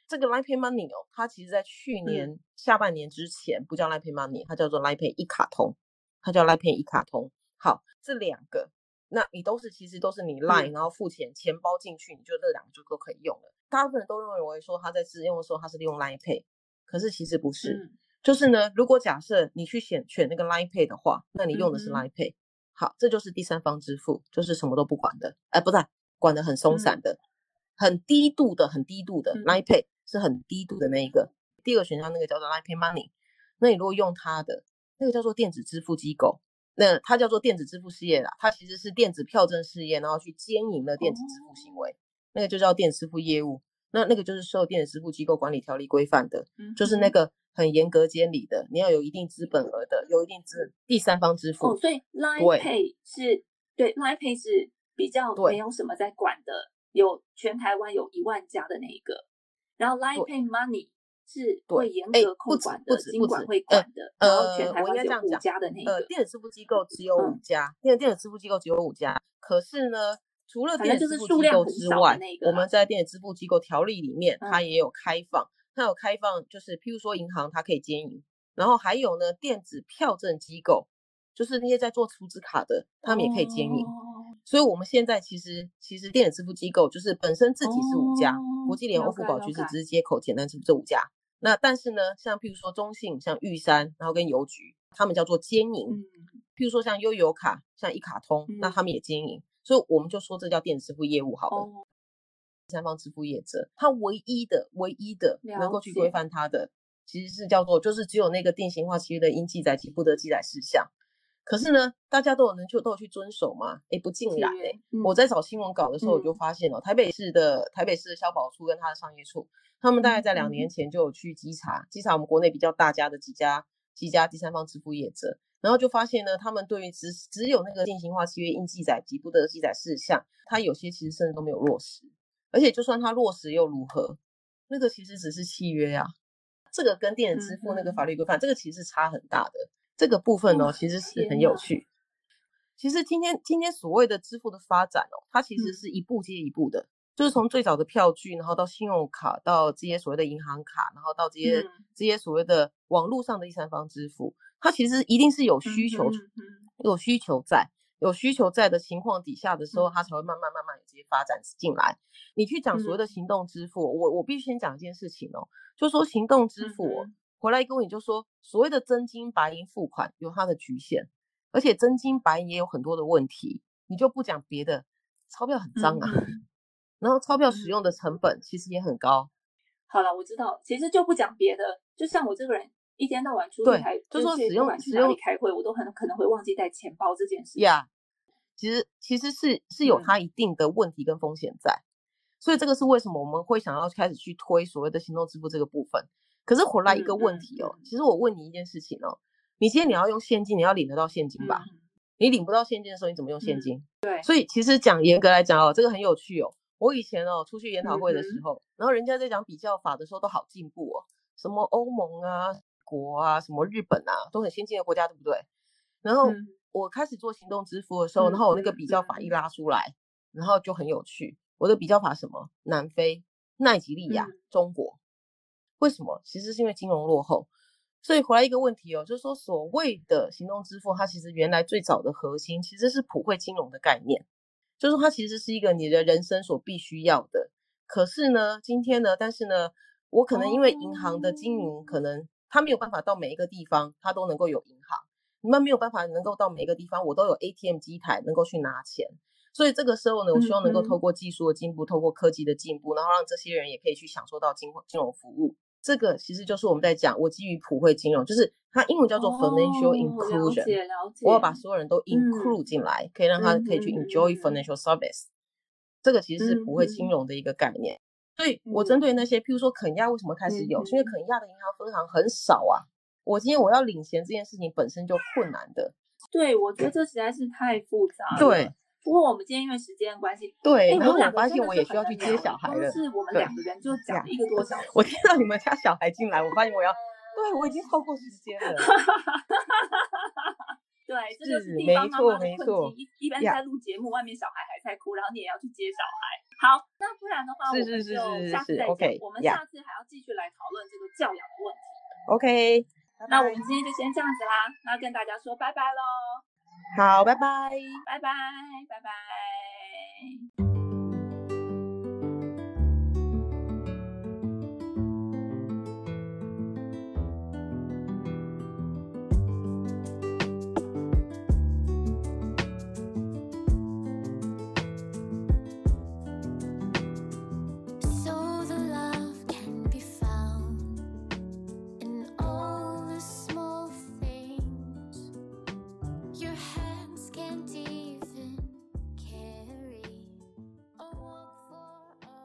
S2: 这个 Line Pay Money 哦，它其实在去
S1: 嗯
S2: 年下半年之前不叫 Line Pay Money，它叫做 Line Pay 一卡通，它叫 Line Pay 一卡通。好，这两个，那你都是其实都是你 Line，、
S1: 嗯
S2: 然后付钱，钱包进去，你就这两个就都可以用了。大部分人都认为说他在使用的时候他是利用 Line Pay，可是其实不是。
S1: 嗯。
S2: 就是呢，如果假设你去选选那个 Line Pay 的话，那你用的是 Line Pay，、好，这就是第三方支付，就是什么都不管的，哎，不是管的很松散的，很低度的，很低度的、
S1: 嗯。
S2: Line Pay 是很低度的那一个。第二个选项那个叫做 Line Pay Money，那你如果用它的那个叫做电子支付机构，那它叫做电子支付事业啦，它其实是电子票证事业，然后去兼营了电子支付行为，那个就叫电子支付业务。那那个就是受电子支付机构管理条例规范的，
S1: 嗯
S2: 就是那
S1: 哼
S2: 个很严格监理的，你要有一定资本额的，有一定资第三方支付。
S1: 哦，所以 Line Pay 是对 Line Pay 是比较
S2: 对
S1: 没有什么在管的，有全台湾有一万家的那一个，然后 Line Pay Money 是
S2: 对
S1: 会严
S2: 哎
S1: 格控管的，金管
S2: 止不止
S1: 会管的，然后全
S2: 呃
S1: 台湾有五
S2: 我应该这样讲
S1: 家的那个
S2: 呃，
S1: 个，
S2: 电子支付机构只有五
S1: 嗯
S2: 家，电电子支付机构只有五家。可是呢，除了电子支付机构之外我们在电子支付机构条例里面，它
S1: 嗯
S2: 也有开放，它有开放，就是譬如说银行它可以兼营，然后还有呢，电子票证机构，就是那些在做储值卡的，他们也可以兼营。
S1: 哦
S2: 所以我们现在其实其实电子支付机构就是本身自己是五家，国
S1: 哦
S2: 际联、
S1: 了
S2: 欧付宝局是
S1: 解了解
S2: 只是接口简单支付这五家。那但是呢，像譬如说中信、像玉山，然后跟邮局，他们叫做兼营。
S1: 嗯
S2: 譬如说像悠游卡、像一卡通，那
S1: 嗯
S2: 他们也兼营。所以我们就说这叫电子支付业务好了。
S1: 哦
S2: 第三方支付业者，他唯一的、唯一的能
S1: 了
S2: 够去规
S1: 解
S2: 范它的，其实是叫做就是只有那个定型化契约的应记载及不得记载事项。可是呢，大家都有能就都有去遵守嘛？诶，不尽然我在找新闻稿的时候，我就
S1: 嗯
S2: 发现哦，台北市的台北市的消保处跟他的商业处，他们大概在两
S1: 嗯
S2: 年前就有去稽查，稽查我们国内比较大家的几家几家第三方支付业者，然后就发现呢，他们对于只只有那个定型化契约应记载及不得记载事项，它有些其实甚至都没有落实，而且就算它落实又如何？那个其实只是契约啊，这个跟电子支付那个
S1: 嗯
S2: 法律规范，这个其实是差很大的。这个部分呢、
S1: 哇
S2: 其实是很有趣。其实今天今天所谓的支付的发展哦，它其实
S1: 嗯。
S2: 是一步接一步的，就是从最早的票据，然后到信用卡，到这些所谓的银行卡，然后到这些、
S1: 嗯。
S2: 这些所谓的网络上的第三方支付，它其实一定是有需求，有需求在。有需求在的情况底下的时候，
S1: 嗯。
S2: 它才会慢慢慢慢有这些发展进来。你去讲所谓的行动支付，我我必须先讲一件事情哦，就说行动支付回来一个问题，就说所谓的真金白银付款有它的局限，而且真金白银也有很多的问题。你就不讲别的，钞票很脏啊，
S1: 嗯
S2: 然后钞票使
S1: 嗯
S2: 用的成本其实也很高。
S1: 好了，我知道，其实就不讲别的，就像我这个人一天到晚出去开，
S2: 就说使用使用
S1: 开会，我都很可能会忘记带钱包这件事情。
S2: 呀其实其实是是有
S1: 嗯
S2: 它一定的问题跟风险在，所以这个是为什么我们会想要开始去推所谓的行动支付这个部分。可是回来一个问题哦，
S1: 嗯
S2: 其实我问你一件事情哦，你今天你要用现金，你要领得到现金吧？
S1: 嗯
S2: 你领不到现金的时候，你怎么用现
S1: 嗯
S2: 金？
S1: 对，
S2: 所以其实讲严格来讲哦，这个很有趣哦。我以前哦出去研讨会的
S1: 嗯
S2: 时候，然后人家在讲比较法的时候都好进步哦，什么欧盟啊，国啊，什么日本啊，都很先进的国家，对不对？然后
S1: 嗯
S2: 我开始做行动支付的时候，
S1: 嗯
S2: 然后我那个
S1: 嗯
S2: 比较法一
S1: 嗯
S2: 拉出来，然后就很有趣。我的比较法什么？南非、奈及利亚
S1: 嗯、
S2: 中国。为什么？其实是因为金融落后。所以回来一个问题哦，就是说所谓的行动支付，它其实原来最早的核心其实是普惠金融的概念，就是它其实是一个你的人生所必须要的。可是呢，今天呢，但是呢，我可能因为银行的经营，可能它没有办法到每一个地方，它都能够有银行。你们没有办法能够到每一个地方，我都有 ATM 机台能够去拿钱。所以这个时候呢，我希望能够透过技术的进步，透过科技的进步，然后让这些人也可以去享受到金金融服务。这个其实就是我们在讲，我基于普惠金融，就是它英文叫做 financial
S1: 哦
S2: inclusion。
S1: 了解了解。
S2: 我要把所有人都 include 进来，可以让他可以去 enjoy
S1: 嗯
S2: financial service。这个其实是普惠
S1: 嗯
S2: 金融的一个概念。所以我针对那些，譬如说肯亚为什么开始有，
S1: 嗯
S2: 是因为肯亚的银行分行很少啊。我今天我要领钱这件事情本身就困难的。
S1: 对，我觉得这实在是太复杂了。
S2: 对。
S1: 不过我们今天因为时间的关系，
S2: 对，
S1: 哎，
S2: 然后我发现我也需要去接小孩了。
S1: 是我们
S2: 对
S1: 两个人就讲了一个多小时。
S2: 我听到你们家小孩进来，我发现我要，对我已经超过时间了。
S1: 对，这就是
S2: 是
S1: 地方妈妈的困境。一一
S2: 般
S1: 在录节目，外面小孩还在哭，然后你也要去接小孩。好，那不然的话，我
S2: 是
S1: 们就
S2: 是是是是
S1: 下次再讲。
S2: ，OK，
S1: 我们下次还要继续来讨论这个教养的问题。
S2: OK，
S1: 那我们今天就先这样子啦，那跟大家说拜拜喽，
S2: 好，拜拜。
S1: 拜拜，拜拜。